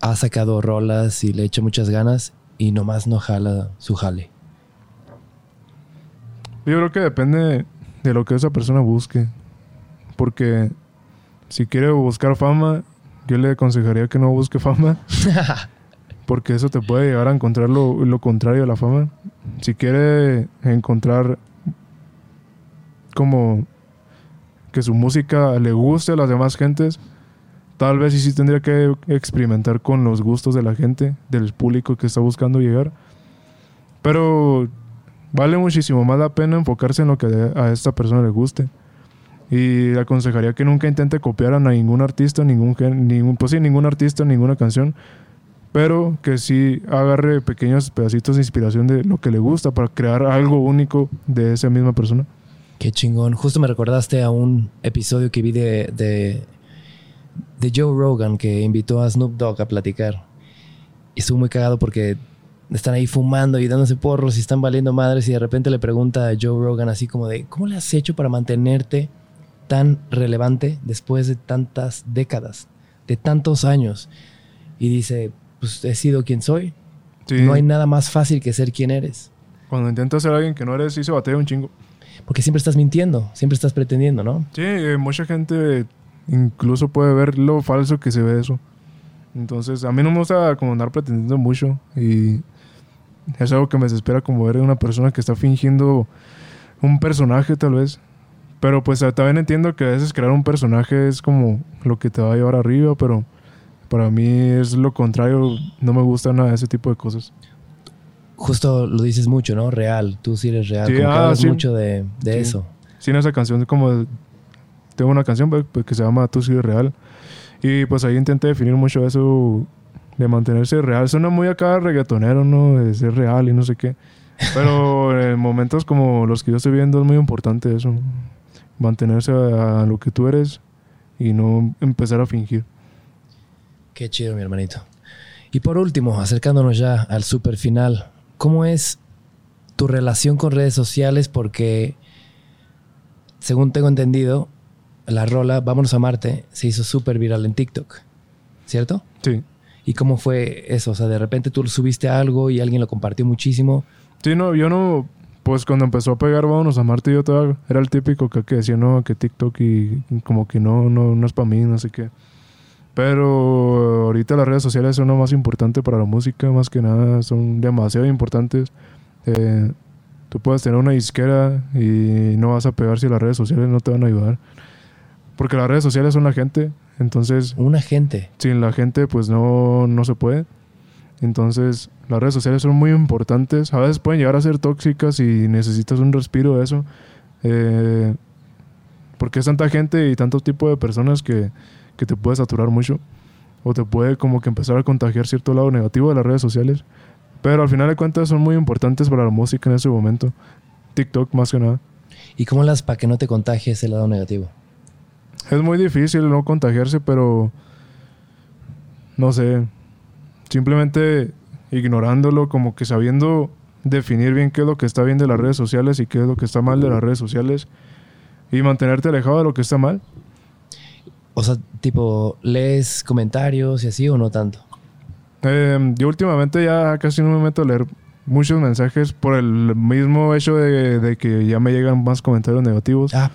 ha sacado rolas y le echa muchas ganas y nomás no jala su jale? Yo creo que depende de lo que esa persona busque. Porque si quiere buscar fama, yo le aconsejaría que no busque fama. porque eso te puede llevar a encontrar lo, lo contrario a la fama. Si quiere encontrar como que su música le guste a las demás gentes, tal vez sí, sí tendría que experimentar con los gustos de la gente, del público que está buscando llegar. Pero vale muchísimo más la pena enfocarse en lo que a esta persona le guste. Y aconsejaría que nunca intente copiar a ningún artista, ningún, ningún pues sí, ningún artista, ninguna canción, pero que sí agarre pequeños pedacitos de inspiración de lo que le gusta para crear algo único de esa misma persona. Qué chingón. Justo me recordaste a un episodio que vi de, de, de Joe Rogan que invitó a Snoop Dogg a platicar. Y estuvo muy cagado porque están ahí fumando y dándose porros y están valiendo madres y de repente le pregunta a Joe Rogan así como de, ¿cómo le has hecho para mantenerte tan relevante después de tantas décadas, de tantos años? Y dice, pues he sido quien soy. Sí, No hay nada más fácil que ser quien eres. Cuando intentas ser alguien que no eres, sí se batalla un chingo. Porque siempre estás mintiendo, siempre estás pretendiendo, ¿no? Sí, eh, mucha gente incluso puede ver lo falso que se ve eso. Entonces, a mí no me gusta como andar pretendiendo mucho y es algo que me desespera como ver a una persona que está fingiendo un personaje tal vez. Pero pues también entiendo que a veces crear un personaje es como lo que te va a llevar arriba, pero para mí es lo contrario, no me gusta nada de ese tipo de cosas. Justo lo dices mucho, ¿no? Real. Tú sí eres real. Sí, como que ah, hablas sí. mucho de, de Sí. eso. Sí, en esa canción como tengo una canción pues, pues, que se llama Tú sí eres real y pues ahí intenté definir mucho eso de mantenerse real. Suena muy acá reggaetonero, ¿no? De ser real y no sé qué. Pero en momentos como los que yo estoy viendo es muy importante eso. Mantenerse a, a lo que tú eres y no empezar a fingir. Qué chido, mi hermanito. Y por último, acercándonos ya al super final, ¿cómo es tu relación con redes sociales? Porque, según tengo entendido, la rola Vámonos a Marte se hizo súper viral en TikTok, ¿cierto? Sí. ¿Y cómo fue eso? O sea, de repente tú subiste algo y alguien lo compartió muchísimo. Sí, no, yo no... Pues cuando empezó a pegar Vámonos a Marte yo todavía era el típico que, que decía no, que TikTok y como que no, no, no es para mí, no sé qué. Pero ahorita las redes sociales son lo más importante para la música, más que nada, son demasiado importantes. Eh, tú puedes tener una disquera y no vas a pegar si las redes sociales no te van a ayudar. Porque las redes sociales son la gente, entonces Una gente. sin la gente pues no, no se puede. Entonces las redes sociales son muy importantes. A veces pueden llegar a ser tóxicas y necesitas un respiro de eso. Eh, porque es tanta gente y tanto tipo de personas que, que te puede saturar mucho. O te puede como que empezar a contagiar cierto lado negativo de las redes sociales. Pero al final de cuentas son muy importantes para la música en ese momento. TikTok más que nada. ¿Y cómo las para que no te contagie ese lado negativo? Es muy difícil no contagiarse, pero no sé, simplemente ignorándolo, como que sabiendo definir bien qué es lo que está bien de las redes sociales y qué es lo que está mal de las redes sociales y mantenerte alejado de lo que está mal. O sea, tipo, ¿lees comentarios y así o no tanto? Eh, yo últimamente ya casi no me meto a leer muchos mensajes por el mismo hecho de, de que ya me llegan más comentarios negativos. Ah,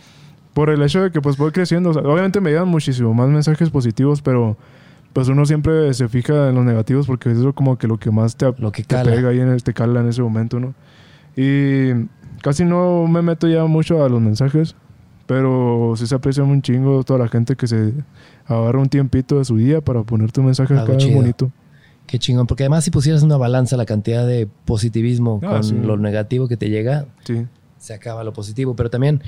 Por el hecho de que pues voy creciendo. O sea, obviamente me llegan muchísimo más mensajes positivos, pero pues uno siempre se fija en los negativos porque eso es como que lo que más te, Lo que te pega ahí en este cala en ese momento, ¿no? Y casi no me meto ya mucho a los mensajes, pero sí se aprecia un chingo toda la gente que se agarra un tiempito de su día para ponerte un mensaje acá bonito. qué chingón. Porque además si pusieras una balanza la cantidad de positivismo Ah, con sí. lo negativo que te llega, Sí, se acaba lo positivo. Pero también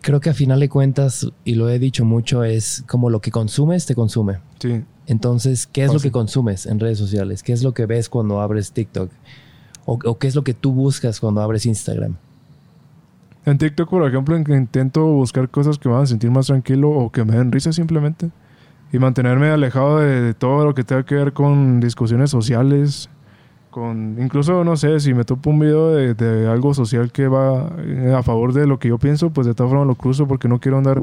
creo que a final de cuentas, y lo he dicho mucho, es como lo que consumes te consume. sí. Entonces, ¿qué es lo que consumes en redes sociales? ¿Qué es lo que ves cuando abres TikTok? ¿O, o qué es lo que tú buscas cuando abres Instagram? En TikTok, por ejemplo, intento buscar cosas que me hagan sentir más tranquilo o que me den risa simplemente. Y mantenerme alejado de todo lo que tenga que ver con discusiones sociales. Incluso, no sé, si me topo un video de, algo social que va eh, a favor de lo que yo pienso, pues de todas formas lo cruzo porque no quiero andar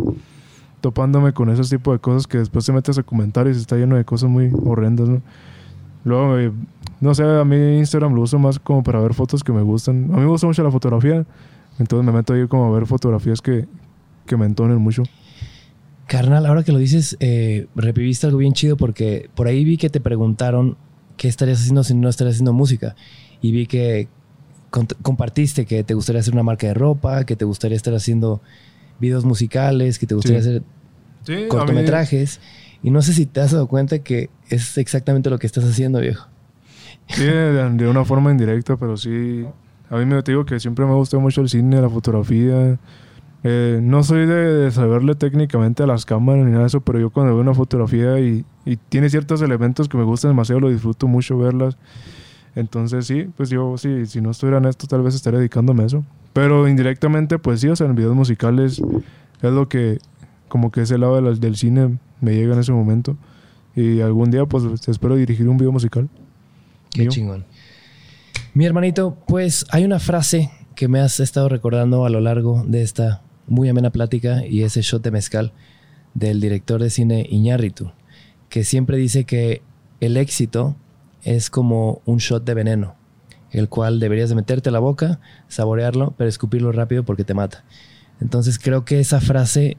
topándome con esos tipos de cosas que después te metes a comentarios y está lleno de cosas muy horrendas. Luego, eh, no sé, a mí Instagram lo uso más como para ver fotos que me gustan. A mí me gusta mucho la fotografía, entonces me meto ahí como a ver fotografías que, que me entonen mucho. Carnal, ahora que lo dices, eh, reviviste algo bien chido porque por ahí vi que te preguntaron qué estarías haciendo si no estarías haciendo música. Y vi que compartiste que te gustaría hacer una marca de ropa, que te gustaría estar haciendo videos musicales, que te gustaría Sí. hacer Sí, cortometrajes. Y no sé si te has dado cuenta que es exactamente lo que estás haciendo, viejo. Sí, de, de una forma indirecta, pero sí. A mí me digo que siempre me gusta mucho el cine, la fotografía. Eh, no soy de, de saberle técnicamente a las cámaras ni nada de eso, pero yo cuando veo una fotografía y, y tiene ciertos elementos que me gustan demasiado, lo disfruto mucho verlas. Entonces sí, pues yo sí, si no estuviera en esto tal vez estaría dedicándome a eso. Pero indirectamente pues sí, o sea, en videos musicales es lo que como que ese lado de del cine me llega en ese momento. Y algún día pues espero dirigir un video musical. Qué Mío. chingón. Mi hermanito, pues hay una frase que me has estado recordando a lo largo de esta muy amena plática y ese shot de mezcal del director de cine Iñárritu, que siempre dice que el éxito es como un shot de veneno, el cual deberías de meterte a la boca, saborearlo, pero escupirlo rápido porque te mata. Entonces creo que esa frase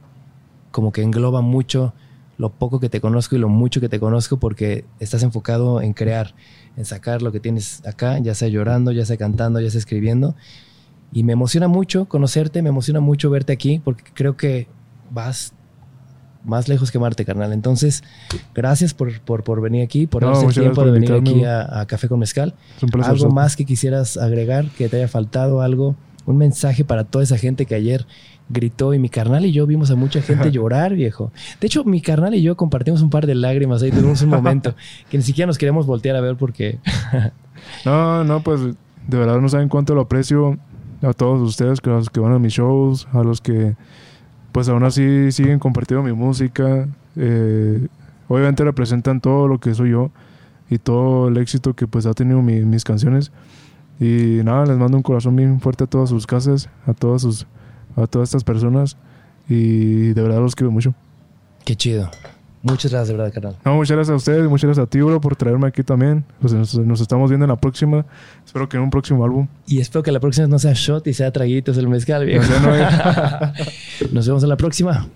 como que engloba mucho lo poco que te conozco y lo mucho que te conozco porque estás enfocado en crear, en sacar lo que tienes acá, ya sea llorando, ya sea cantando, ya sea escribiendo. Y me emociona mucho conocerte, me emociona mucho verte aquí porque creo que vas más lejos que Marte, carnal. Entonces, gracias por, por, por venir aquí, por No, darse el tiempo de venir aquí a, a Café con Mezcal. Es un placer. ¿Algo más que quisieras agregar, que te haya faltado algo? Un mensaje para toda esa gente que ayer gritó y mi carnal y yo vimos a mucha gente llorar, viejo. De hecho, mi carnal y yo compartimos un par de lágrimas ahí, tuvimos un momento que ni siquiera nos queremos voltear a ver porque... No, no, pues de verdad no saben cuánto lo aprecio a todos ustedes, a los que van a mis shows, a los que pues aún así siguen compartiendo mi música. eh, obviamente representan todo lo que soy yo y todo el éxito que pues ha tenido mi- mis canciones. Y nada, les mando un corazón bien fuerte a todas sus casas, a todas sus, a todas estas personas y de verdad los quiero mucho. Qué chido. Muchas gracias, de verdad, carnal. No, muchas gracias a ustedes, muchas gracias a ti, bro, por traerme aquí también. Pues nos, nos estamos viendo en la próxima. Espero que en un próximo álbum. Y espero que la próxima no sea shot y sea traguitos el mezcal, viejo. No Nos vemos en la próxima.